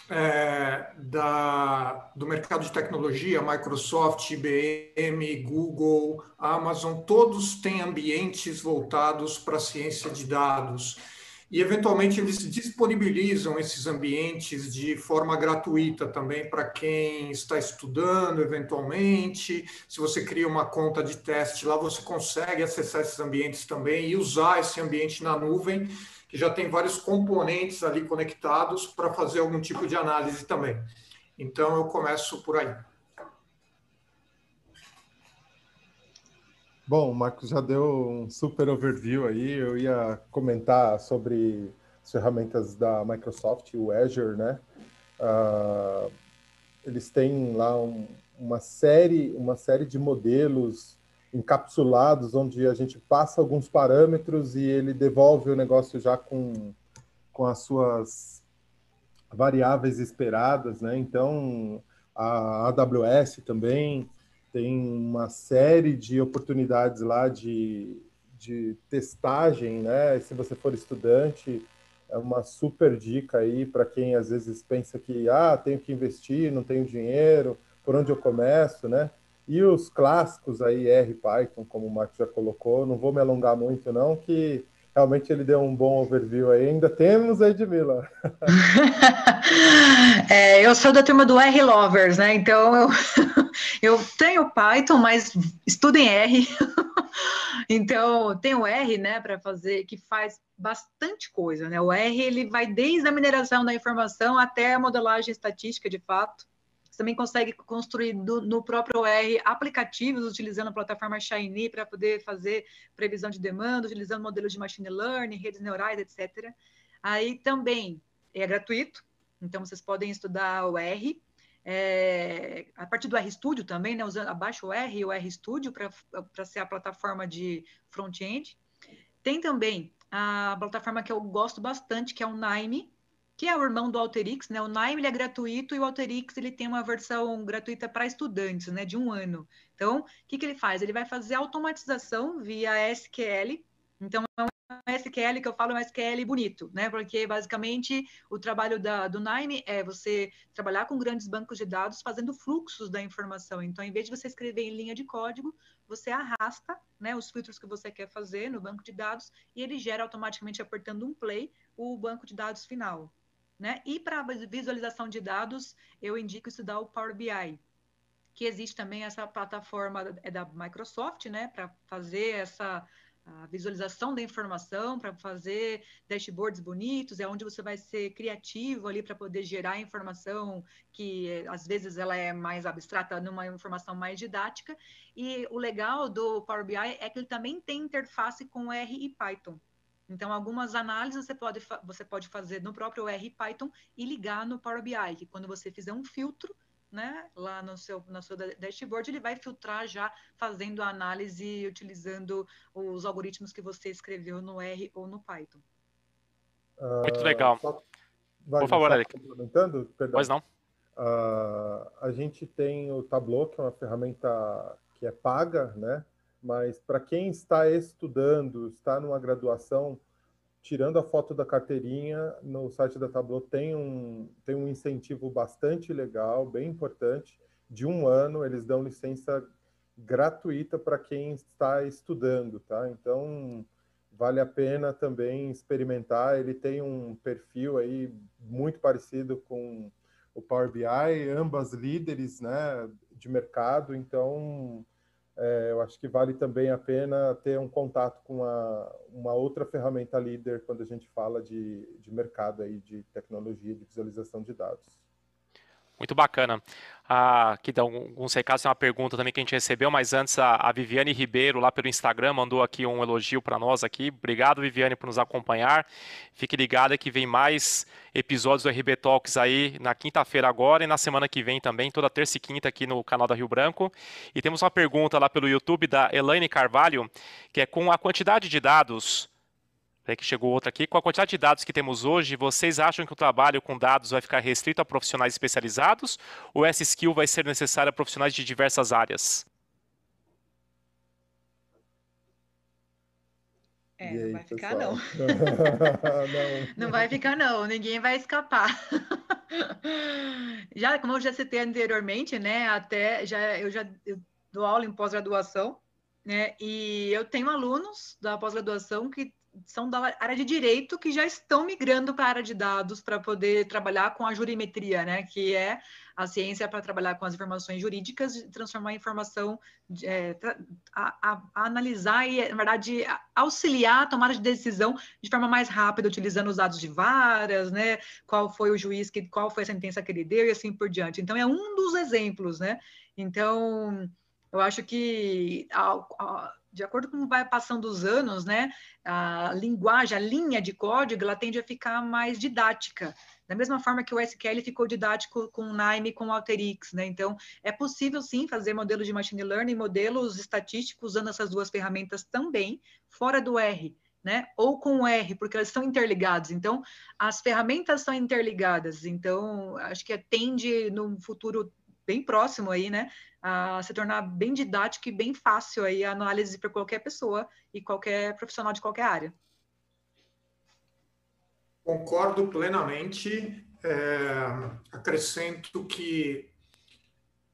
é, da, do mercado de tecnologia, Microsoft, IBM, Google, Amazon, todos têm ambientes voltados para a ciência de dados e eventualmente eles disponibilizam esses ambientes de forma gratuita também para quem está estudando eventualmente. Se você cria uma conta de teste lá, você consegue acessar esses ambientes também e usar esse ambiente na nuvem, que já tem vários componentes ali conectados para fazer algum tipo de análise também. Então eu começo por aí. Bom, o Marcos já deu um super overview aí. Eu ia comentar sobre as ferramentas da Microsoft, o Azure, né? Uh, eles têm lá um, uma série, uma série de modelos encapsulados, onde a gente passa alguns parâmetros e ele devolve o negócio já com, com as suas variáveis esperadas, né? Então, a AWS também tem uma série de oportunidades lá de, de testagem, né? Se você for estudante, é uma super dica aí para quem às vezes pensa que ah, tenho que investir, não tenho dinheiro, por onde eu começo, né? E os clássicos aí, R, Python, como o Marcos já colocou, não vou me alongar muito não, que realmente ele deu um bom overview aí. Ainda temos Edmila. [LAUGHS] é, eu sou da turma do R Lovers, né? Então eu, [LAUGHS] eu tenho Python, mas estudo em R. [LAUGHS] então tenho R, né, para fazer, que faz bastante coisa, né? O R ele vai desde a mineração da informação até a modelagem estatística de fato. Você também consegue construir do, no próprio R aplicativos utilizando a plataforma Shiny para poder fazer previsão de demanda, utilizando modelos de machine learning, redes neurais, etc. Aí também é gratuito, então vocês podem estudar o R. É, a partir do RStudio também, né, usando abaixo o R e o RStudio para ser a plataforma de front-end. Tem também a plataforma que eu gosto bastante, que é o Nime, que é o irmão do Alterix, né? O ele é gratuito e o Alterix ele tem uma versão gratuita para estudantes, né? De um ano. Então, o que, que ele faz? Ele vai fazer automatização via SQL. Então, é um SQL que eu falo é um SQL bonito, né? Porque basicamente o trabalho da, do Nime é você trabalhar com grandes bancos de dados fazendo fluxos da informação. Então, em vez de você escrever em linha de código, você arrasta né, os filtros que você quer fazer no banco de dados e ele gera automaticamente, apertando um play, o banco de dados final. Né? E para visualização de dados, eu indico estudar o Power BI, que existe também essa plataforma é da Microsoft, né, para fazer essa visualização da informação, para fazer dashboards bonitos, é onde você vai ser criativo ali para poder gerar informação que às vezes ela é mais abstrata numa informação mais didática. E o legal do Power BI é que ele também tem interface com R e Python. Então, algumas análises você pode, você pode fazer no próprio R Python e ligar no Power BI, que quando você fizer um filtro, né, lá no seu, no seu dashboard, ele vai filtrar já fazendo a análise utilizando os algoritmos que você escreveu no R ou no Python. Muito legal. Só, vai, Por favor, Eric. Complementando, perdão. Pois não. Uh, a gente tem o Tableau, que é uma ferramenta que é paga, né? Mas para quem está estudando, está numa graduação, tirando a foto da carteirinha, no site da Tableau tem um, tem um incentivo bastante legal, bem importante, de um ano, eles dão licença gratuita para quem está estudando, tá? Então, vale a pena também experimentar, ele tem um perfil aí muito parecido com o Power BI, ambas líderes, né, de mercado, então é, eu acho que vale também a pena ter um contato com uma, uma outra ferramenta líder quando a gente fala de, de mercado aí, de tecnologia de visualização de dados. Muito bacana. Ah, aqui dá alguns recados, tem uma pergunta também que a gente recebeu, mas antes a, a Viviane Ribeiro, lá pelo Instagram, mandou aqui um elogio para nós aqui. Obrigado, Viviane, por nos acompanhar. Fique ligada que vem mais episódios do RB Talks aí na quinta-feira agora e na semana que vem também, toda terça e quinta aqui no canal da Rio Branco. E temos uma pergunta lá pelo YouTube da Elaine Carvalho, que é com a quantidade de dados Peraí que chegou outra aqui. Com a quantidade de dados que temos hoje, vocês acham que o trabalho com dados vai ficar restrito a profissionais especializados ou essa skill vai ser necessária a profissionais de diversas áreas? É, não vai ficar não. não. [LAUGHS] Não vai ficar não, ninguém vai escapar. [LAUGHS] já, como eu já citei anteriormente, né, até já eu já eu dou aula em pós-graduação, né, e eu tenho alunos da pós-graduação que são da área de direito que já estão migrando para a área de dados para poder trabalhar com a jurimetria, né, que é a ciência para trabalhar com as informações jurídicas e transformar a informação, é, a, a, a, analisar e, na verdade, auxiliar a tomada de decisão de forma mais rápida, utilizando os dados de varas, né, qual foi o juiz, que, qual foi a sentença que ele deu e assim por diante. Então, é um dos exemplos, né, então... Eu acho que de acordo com vai passando os anos, né, a linguagem, a linha de código, ela tende a ficar mais didática. Da mesma forma que o SQL ficou didático com o Nime, com o Alteryx, né? Então, é possível sim fazer modelos de machine learning, modelos estatísticos usando essas duas ferramentas também, fora do R. Né? Ou com o R, porque elas estão interligados. Então, as ferramentas são interligadas. Então, acho que tende no futuro bem próximo aí, né, a se tornar bem didático e bem fácil aí a análise para qualquer pessoa e qualquer profissional de qualquer área. Concordo plenamente. É, acrescento que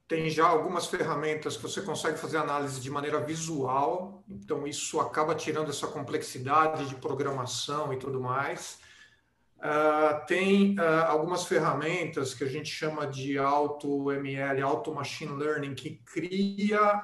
tem já algumas ferramentas que você consegue fazer análise de maneira visual, então isso acaba tirando essa complexidade de programação e tudo mais. Uh, tem uh, algumas ferramentas que a gente chama de auto ML, auto machine learning, que cria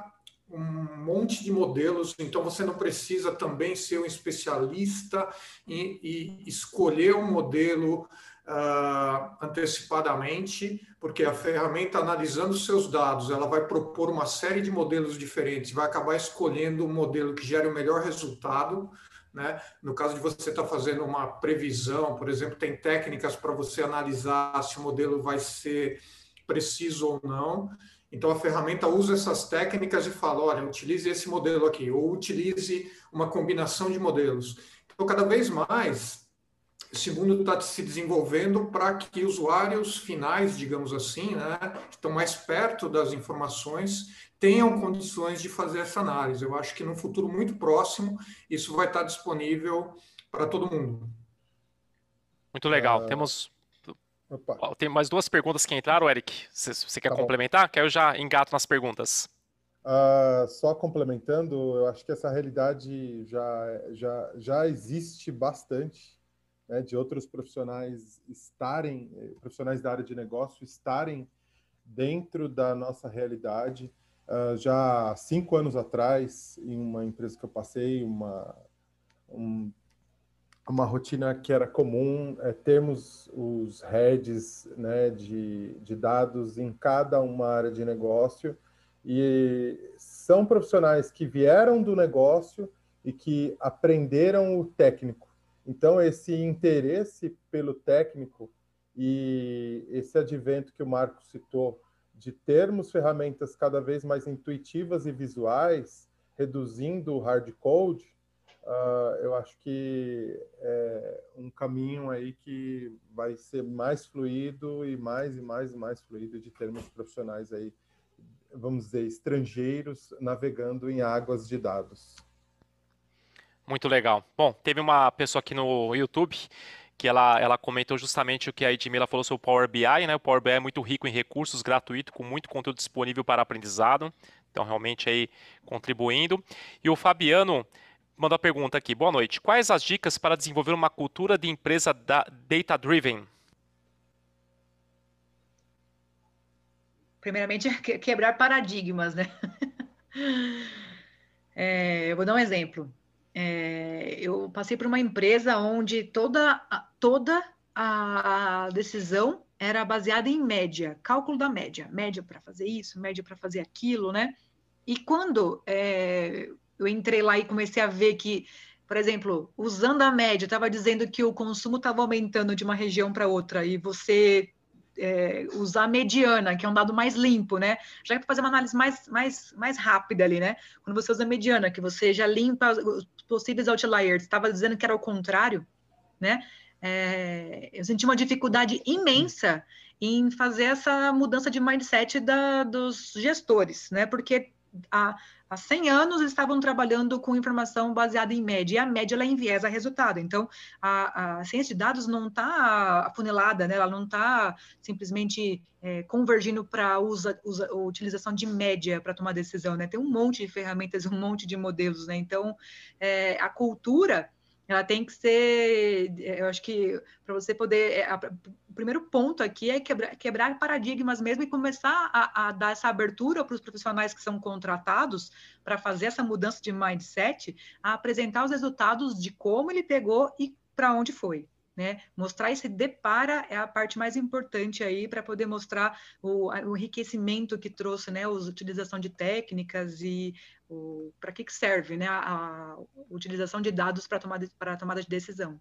um monte de modelos, então você não precisa também ser um especialista e, e escolher um modelo uh, antecipadamente, porque a ferramenta analisando seus dados, ela vai propor uma série de modelos diferentes, vai acabar escolhendo um modelo que gere o melhor resultado né? No caso de você estar tá fazendo uma previsão, por exemplo, tem técnicas para você analisar se o modelo vai ser preciso ou não. Então, a ferramenta usa essas técnicas e fala: olha, utilize esse modelo aqui, ou utilize uma combinação de modelos. Então, cada vez mais, esse mundo está se desenvolvendo para que usuários finais, digamos assim, né, que estão mais perto das informações, tenham condições de fazer essa análise. Eu acho que no futuro muito próximo isso vai estar disponível para todo mundo. Muito legal. Uh... Temos Opa. Tem mais duas perguntas que entraram, Eric. Você, você quer tá complementar? Que eu já engato nas perguntas. Uh, só complementando, eu acho que essa realidade já, já, já existe bastante né, de outros profissionais estarem, eh, profissionais da área de negócio estarem dentro da nossa realidade. Uh, já cinco anos atrás, em uma empresa que eu passei, uma, um, uma rotina que era comum é termos os heads né, de, de dados em cada uma área de negócio, e são profissionais que vieram do negócio e que aprenderam o técnico. Então, esse interesse pelo técnico e esse advento que o Marco citou de termos ferramentas cada vez mais intuitivas e visuais, reduzindo o hard code, uh, eu acho que é um caminho aí que vai ser mais fluido e mais e mais e mais fluido de termos profissionais aí, vamos dizer, estrangeiros navegando em águas de dados. Muito legal. Bom, teve uma pessoa aqui no YouTube que ela, ela comentou justamente o que a Edmila falou sobre o Power BI, né? O Power BI é muito rico em recursos, gratuito, com muito conteúdo disponível para aprendizado. Então, realmente aí contribuindo. E o Fabiano mandou a pergunta aqui. Boa noite. Quais as dicas para desenvolver uma cultura de empresa data-driven? Primeiramente, [LAUGHS] quebrar paradigmas, né? [LAUGHS] É, eu vou dar um exemplo. É, eu passei por uma empresa onde toda, toda a decisão era baseada em média, cálculo da média, média para fazer isso, média para fazer aquilo, né? E quando é, eu entrei lá e comecei a ver que, por exemplo, usando a média, estava dizendo que o consumo estava aumentando de uma região para outra, e você é, usar mediana, que é um dado mais limpo, né? Já que para fazer uma análise mais, mais, mais rápida ali, né? Quando você usa mediana, que você já limpa os possíveis outliers, estava dizendo que era o contrário, né? É, eu senti uma dificuldade imensa em fazer essa mudança de mindset da, dos gestores, né? Porque há, há 100 anos estavam trabalhando com informação baseada em média, e a média ela enviesa resultado. Então, a, a ciência de dados não está afunilada, né? ela não está simplesmente é, convergindo para a utilização de média para tomar decisão. Né? Tem um monte de ferramentas, um monte de modelos. Né? Então, é, a cultura ela tem que ser, eu acho que para você poder, é, a, o primeiro ponto aqui é quebrar, quebrar paradigmas mesmo e começar a, a dar essa abertura para os profissionais que são contratados para fazer essa mudança de mindset, a apresentar os resultados de como ele pegou e para onde foi né? Mostrar esse depara é a parte mais importante aí para poder mostrar o, o, enriquecimento que trouxe, né? A utilização de técnicas e para que, que serve, né? A, a utilização de dados para tomada para tomada de decisão.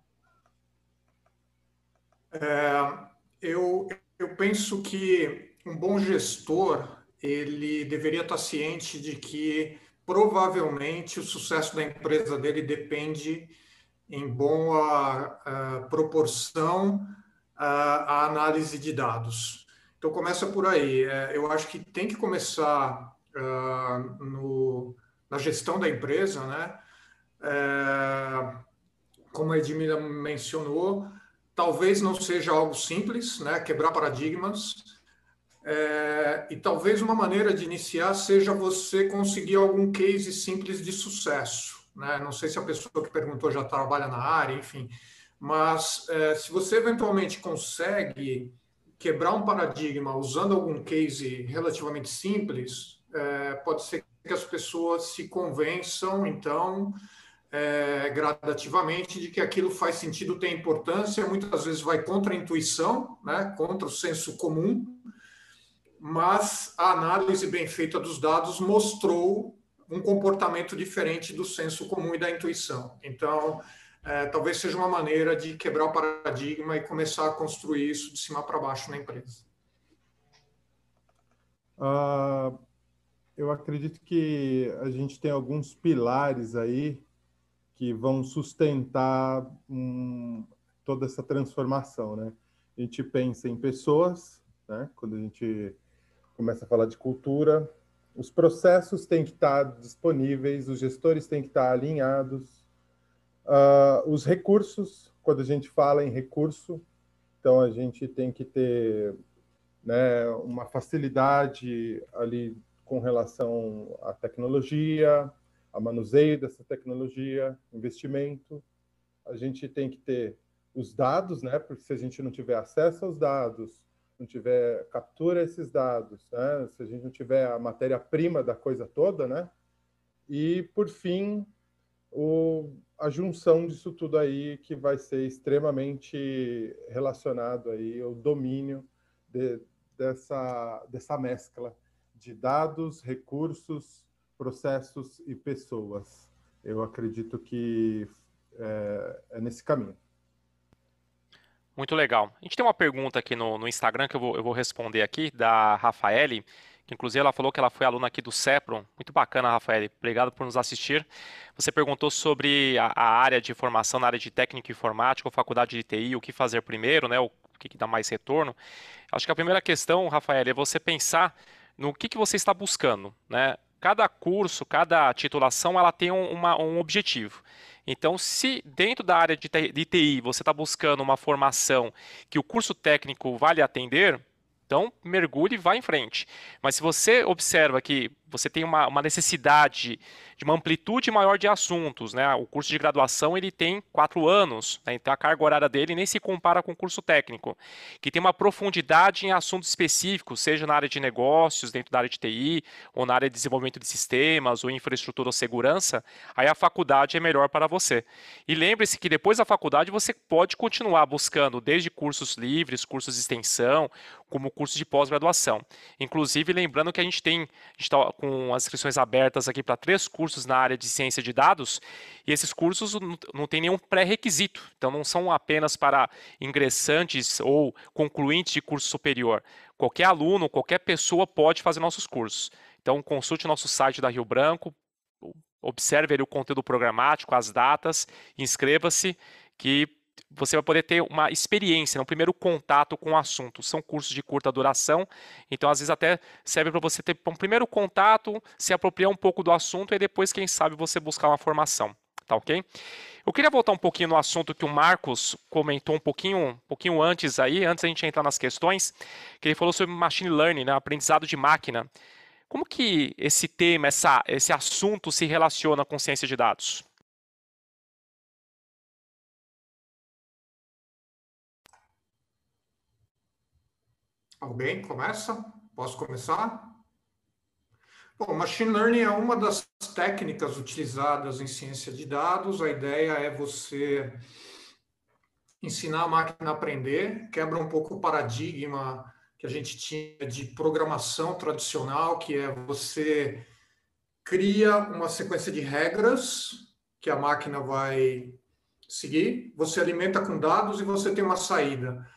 É, eu eu penso que um bom gestor ele deveria estar ciente de que provavelmente o sucesso da empresa dele depende em boa uh, proporção à análise de dados. Então, começa por aí. É, eu acho que tem que começar uh, no, na gestão da empresa, né? É, como a Edmila mencionou, talvez não seja algo simples, né? Quebrar paradigmas. É, e talvez uma maneira de iniciar seja você conseguir algum case simples de sucesso né? Não sei se a pessoa que perguntou já trabalha na área, enfim. Mas é, se você eventualmente consegue quebrar um paradigma usando algum case relativamente simples, é, pode ser que as pessoas se convençam, então, é, gradativamente, de que aquilo faz sentido, tem importância, muitas vezes vai contra a intuição, né, contra o senso comum, mas a análise bem feita dos dados mostrou um comportamento diferente do senso comum e da intuição. Então, é, talvez seja uma maneira de quebrar o paradigma e começar a construir isso de cima para baixo na empresa. Uh, eu acredito que a gente tem alguns pilares aí que vão sustentar toda essa transformação, né? A gente pensa em pessoas, né? Quando a gente começa a falar de cultura, os processos têm que estar disponíveis, os gestores têm que estar alinhados, uh, os recursos, quando a gente fala em recurso, então a gente tem que ter né, uma facilidade ali com relação à tecnologia, a manuseio dessa tecnologia, investimento. A gente tem que ter os dados, né? Porque se a gente não tiver acesso aos dados, não tiver captura esses dados, né? se a gente não tiver a matéria-prima da coisa toda, né? E, por fim, o, a junção disso tudo aí que vai ser extremamente relacionado aí ao domínio de, dessa, dessa mescla de dados, recursos, processos e pessoas. Eu acredito que é, é nesse caminho. Muito legal. A gente tem uma pergunta aqui no, no Instagram que eu vou, eu vou responder aqui, da Rafaele, que inclusive ela falou que ela foi aluna aqui do CEPROM. Muito bacana, Rafaele. Obrigado por nos assistir. Você perguntou sobre a, a área de formação na área de técnico informática ou faculdade de TI, o que fazer primeiro, né? O que, que dá mais retorno. Acho que a primeira questão, Rafael, é você pensar no que, que você está buscando, né? Cada curso, cada titulação, ela tem um, uma, um objetivo. Então, se dentro da área de TI você está buscando uma formação que o curso técnico vale atender, então mergulhe e vá em frente. Mas se você observa que você tem uma, uma necessidade de uma amplitude maior de assuntos. Né? O curso de graduação ele tem quatro anos, né? então a carga horária dele nem se compara com o curso técnico, que tem uma profundidade em assuntos específicos, seja na área de negócios, dentro da área de TI, ou na área de desenvolvimento de sistemas, ou infraestrutura ou segurança, aí a faculdade é melhor para você. E lembre-se que depois da faculdade você pode continuar buscando desde cursos livres, cursos de extensão, como cursos de pós-graduação. Inclusive, lembrando que a gente tem, a gente está com as inscrições abertas aqui para três cursos na área de ciência de dados, e esses cursos não tem nenhum pré-requisito, então não são apenas para ingressantes ou concluintes de curso superior. Qualquer aluno, qualquer pessoa pode fazer nossos cursos. Então consulte nosso site da Rio Branco, observe o conteúdo programático, as datas, inscreva-se, que você vai poder ter uma experiência, né, um primeiro contato com o assunto. São cursos de curta duração, então às vezes até serve para você ter um primeiro contato, se apropriar um pouco do assunto e depois, quem sabe, você buscar uma formação. Tá ok? Eu queria voltar um pouquinho no assunto que o Marcos comentou um pouquinho, um pouquinho antes aí, antes da gente entrar nas questões, que ele falou sobre machine learning, né, aprendizado de máquina. Como que esse tema, essa, esse assunto se relaciona com ciência de dados? Alguém começa? Posso começar? Bom, machine learning é uma das técnicas utilizadas em ciência de dados. A ideia é você ensinar a máquina a aprender, quebra um pouco o paradigma que a gente tinha de programação tradicional, que é você cria uma sequência de regras que a máquina vai seguir, você alimenta com dados e você tem uma saída.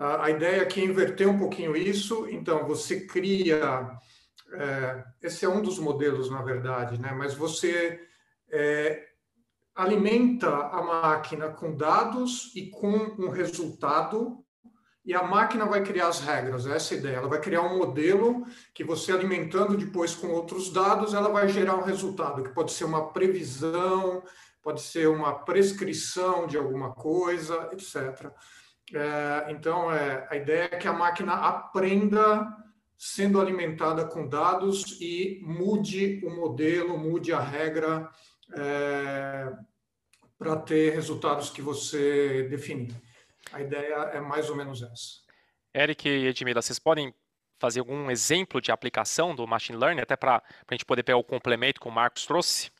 A ideia aqui é inverter um pouquinho isso, então você cria, é, esse é um dos modelos, na verdade, né? mas você é, alimenta a máquina com dados e com um resultado, e a máquina vai criar as regras, essa é a ideia. Ela vai criar um modelo que você alimentando depois com outros dados, ela vai gerar um resultado, que pode ser uma previsão, pode ser uma prescrição de alguma coisa, etc. É, então, é, a ideia é que a máquina aprenda sendo alimentada com dados e mude o modelo, mude a regra é, para ter resultados que você definir. A ideia é mais ou menos essa. Eric e Edmila, vocês podem fazer algum exemplo de aplicação do Machine Learning, até para a gente poder pegar o complemento que o Marcos trouxe?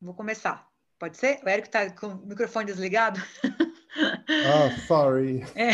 Vou começar. Pode ser? O Eric está com o microfone desligado? [LAUGHS] Ah, sorry. É.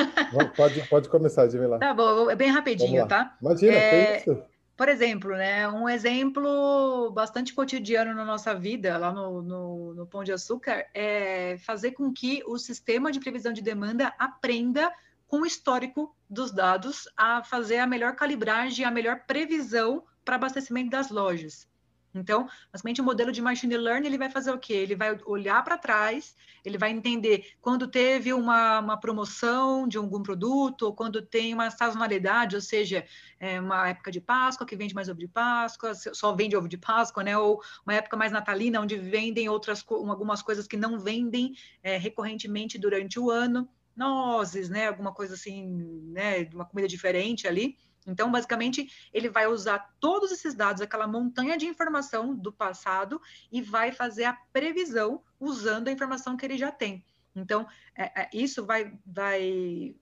[LAUGHS] pode, pode começar, Jamila. Tá bom, é bem rapidinho, tá? Imagina, é, isso. Por exemplo, né, um exemplo bastante cotidiano na nossa vida, lá no, no, no Pão de Açúcar, é fazer com que o sistema de previsão de demanda aprenda com o histórico dos dados a fazer a melhor calibragem, a melhor previsão para abastecimento das lojas. Então, basicamente, o modelo de machine learning ele vai fazer o quê? Ele vai olhar para trás, ele vai entender quando teve uma, uma promoção de algum produto, ou quando tem uma sazonalidade, ou seja, é uma época de Páscoa que vende mais ovo de Páscoa, só vende ovo de Páscoa, né? Ou uma época mais natalina, onde vendem outras algumas coisas que não vendem é, recorrentemente durante o ano, nozes, né? Alguma coisa assim, né? Uma comida diferente ali. Então, basicamente, ele vai usar todos esses dados, aquela montanha de informação do passado, e vai fazer a previsão usando a informação que ele já tem. Então, é, é, isso vai, vai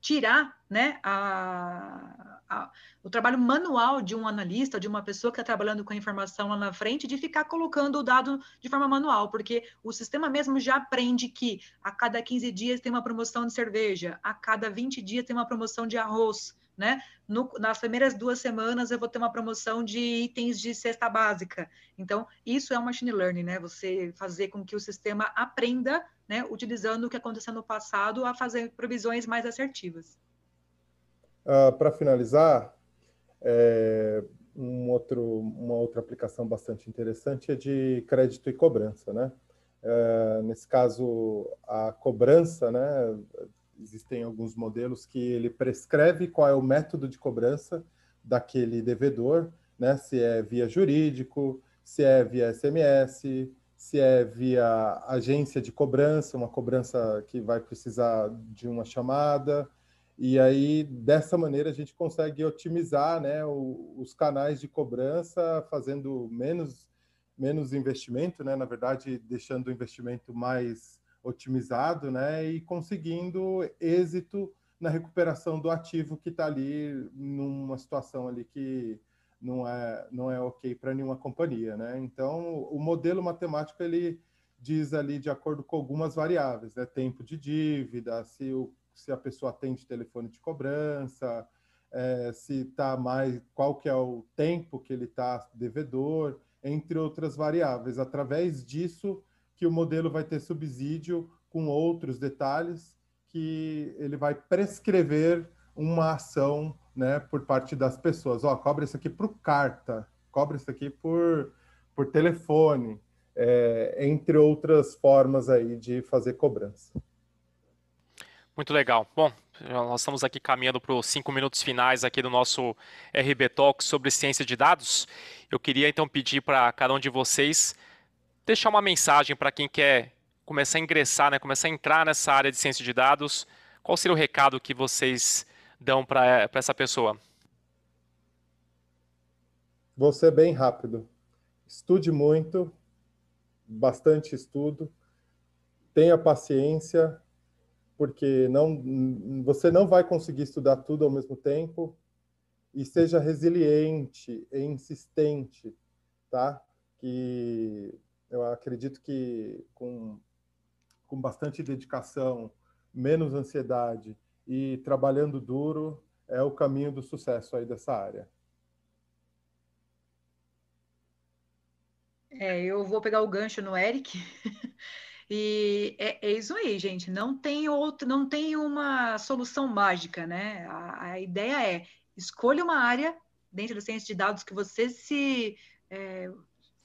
tirar né, a, a, o trabalho manual de um analista, de uma pessoa que está trabalhando com a informação lá na frente, de ficar colocando o dado de forma manual, porque o sistema mesmo já aprende que a cada 15 dias tem uma promoção de cerveja, a cada 20 dias tem uma promoção de arroz né? No, nas primeiras duas semanas eu vou ter uma promoção de itens de cesta básica. Então, isso é o machine learning, né? Você fazer com que o sistema aprenda, né, utilizando o que aconteceu no passado, a fazer previsões mais assertivas. Ah, Para finalizar, é, um outro, uma outra aplicação bastante interessante é de crédito e cobrança, né? Uh, nesse caso, a cobrança, né, existem alguns modelos que ele prescreve qual é o método de cobrança daquele devedor, né? Se é via jurídico, se é via SMS, se é via agência de cobrança, uma cobrança que vai precisar de uma chamada. E aí, dessa maneira, a gente consegue otimizar né, o, os canais de cobrança, fazendo menos, menos investimento, né? na verdade, deixando o investimento mais otimizado, né, e conseguindo êxito na recuperação do ativo que está ali numa situação ali que não é não é ok para nenhuma companhia, né? Então o modelo matemático ele diz ali de acordo com algumas variáveis, né? Tempo de dívida, se o se a pessoa atende telefone de cobrança, é, se está mais, qual que é o tempo que ele está devedor, entre outras variáveis. Através disso que o modelo vai ter subsídio com outros detalhes que ele vai prescrever uma ação né, por parte das pessoas. Ó, cobra isso aqui por carta, cobra isso aqui por, por telefone, é, entre outras formas aí de fazer cobrança. Muito legal. Bom, nós estamos aqui caminhando para os cinco minutos finais aqui do nosso RB Talk sobre ciência de dados. Eu queria então pedir para cada um de vocês deixar uma mensagem para quem quer começar a ingressar, né, começar a entrar nessa área de ciência de dados. Qual seria o recado que vocês dão para essa pessoa? Vou ser bem rápido. Estude muito, bastante estudo, tenha paciência, porque não, você não vai conseguir estudar tudo ao mesmo tempo, e seja resiliente e insistente, tá? Que eu acredito que com, com bastante dedicação, menos ansiedade e trabalhando duro é o caminho do sucesso aí dessa área. É, eu vou pegar o gancho no Eric. [LAUGHS] E é, é, isso aí, gente. Não tem outro, não tem uma solução mágica, né? A, a ideia é escolha uma área dentro da ciência de dados que você se, é,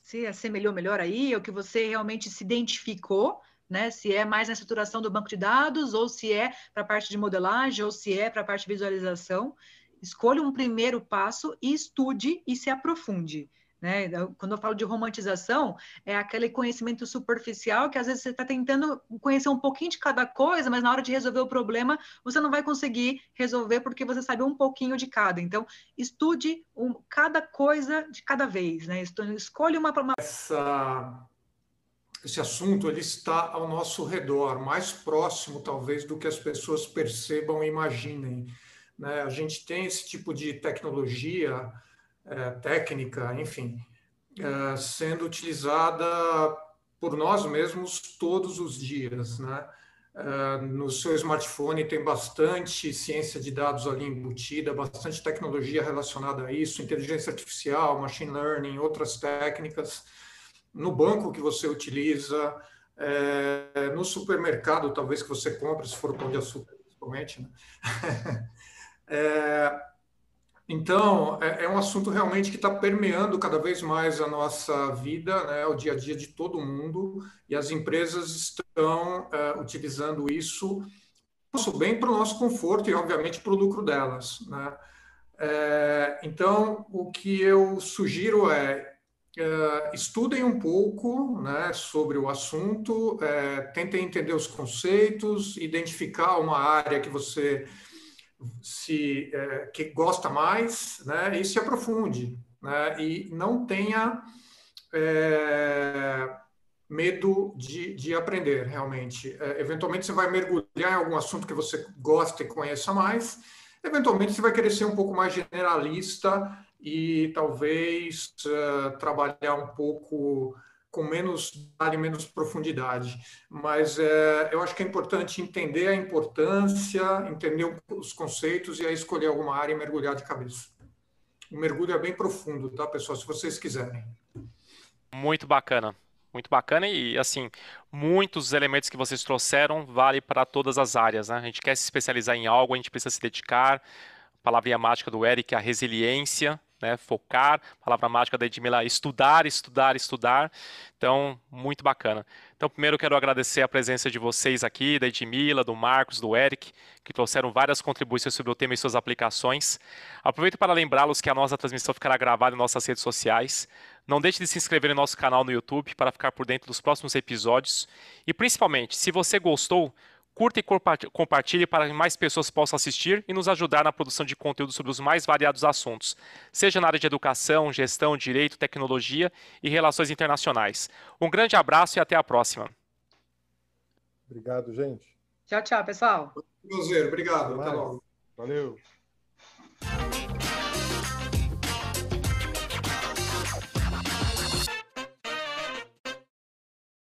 se assemelhou melhor aí, ou que você realmente se identificou, né? Se é mais na estruturação do banco de dados, ou se é para a parte de modelagem, ou se é para a parte de visualização. Escolha um primeiro passo e estude e se aprofunde. Né? Quando eu falo de romantização, é aquele conhecimento superficial que às vezes você está tentando conhecer um pouquinho de cada coisa, mas na hora de resolver o problema você não vai conseguir resolver porque você sabe um pouquinho de cada. Então, estude um, cada coisa de cada vez, né? Escolha uma. uma... Essa, esse assunto ele está ao nosso redor, mais próximo talvez do que as pessoas percebam e imaginem. Né? A gente tem esse tipo de tecnologia é, técnica, enfim, é, sendo utilizada por nós mesmos todos os dias, né? É, no seu smartphone tem bastante ciência de dados ali embutida, bastante tecnologia relacionada a isso, inteligência artificial, machine learning, outras técnicas. No banco que você utiliza, é, no supermercado, talvez que você compre, se for pão de açúcar, principalmente, né? [LAUGHS] é, então, é, é, um assunto realmente que está permeando cada vez mais a nossa vida, né, o dia a dia de todo mundo, e as empresas estão é, utilizando isso nosso bem para o nosso conforto e, obviamente, para o lucro delas. Né? É, então, o que eu sugiro é, é estudem um pouco né, sobre o assunto, é, tentem entender os conceitos, identificar uma área que você se é, que gosta mais, né, e se aprofunde, né, e não tenha é, medo de, de aprender realmente. É, eventualmente você vai mergulhar em algum assunto que você gosta e conheça mais. Eventualmente você vai querer ser um pouco mais generalista e talvez uh, trabalhar um pouco com menos detalhe, menos profundidade. Mas é, eu acho que é importante entender a importância, entender os conceitos e aí escolher alguma área e mergulhar de cabeça. O mergulho é bem profundo, tá, pessoal? Se vocês quiserem. Muito bacana. Muito bacana e, assim, muitos elementos que vocês trouxeram vale para todas as áreas, né? A gente quer se especializar em algo, a gente precisa se dedicar. A palavrinha mágica do Eric, a resiliência, né, focar, palavra mágica da Edmila, estudar, estudar, estudar. Então, muito bacana. Então, primeiro quero agradecer a presença de vocês aqui, da Edmila, do Marcos, do Eric, que trouxeram várias contribuições sobre o tema e suas aplicações. Aproveito para lembrá-los que a nossa transmissão ficará gravada em nossas redes sociais. Não deixe de se inscrever no nosso canal no YouTube para ficar por dentro dos próximos episódios. E principalmente, se você gostou, curta e compartilhe para que mais pessoas possam assistir e nos ajudar na produção de conteúdo sobre os mais variados assuntos, seja na área de educação, gestão, direito, tecnologia e relações internacionais. Um grande abraço e até a próxima. Obrigado, gente. Tchau, tchau, pessoal. Prazer, obrigado. Até, até logo. Valeu.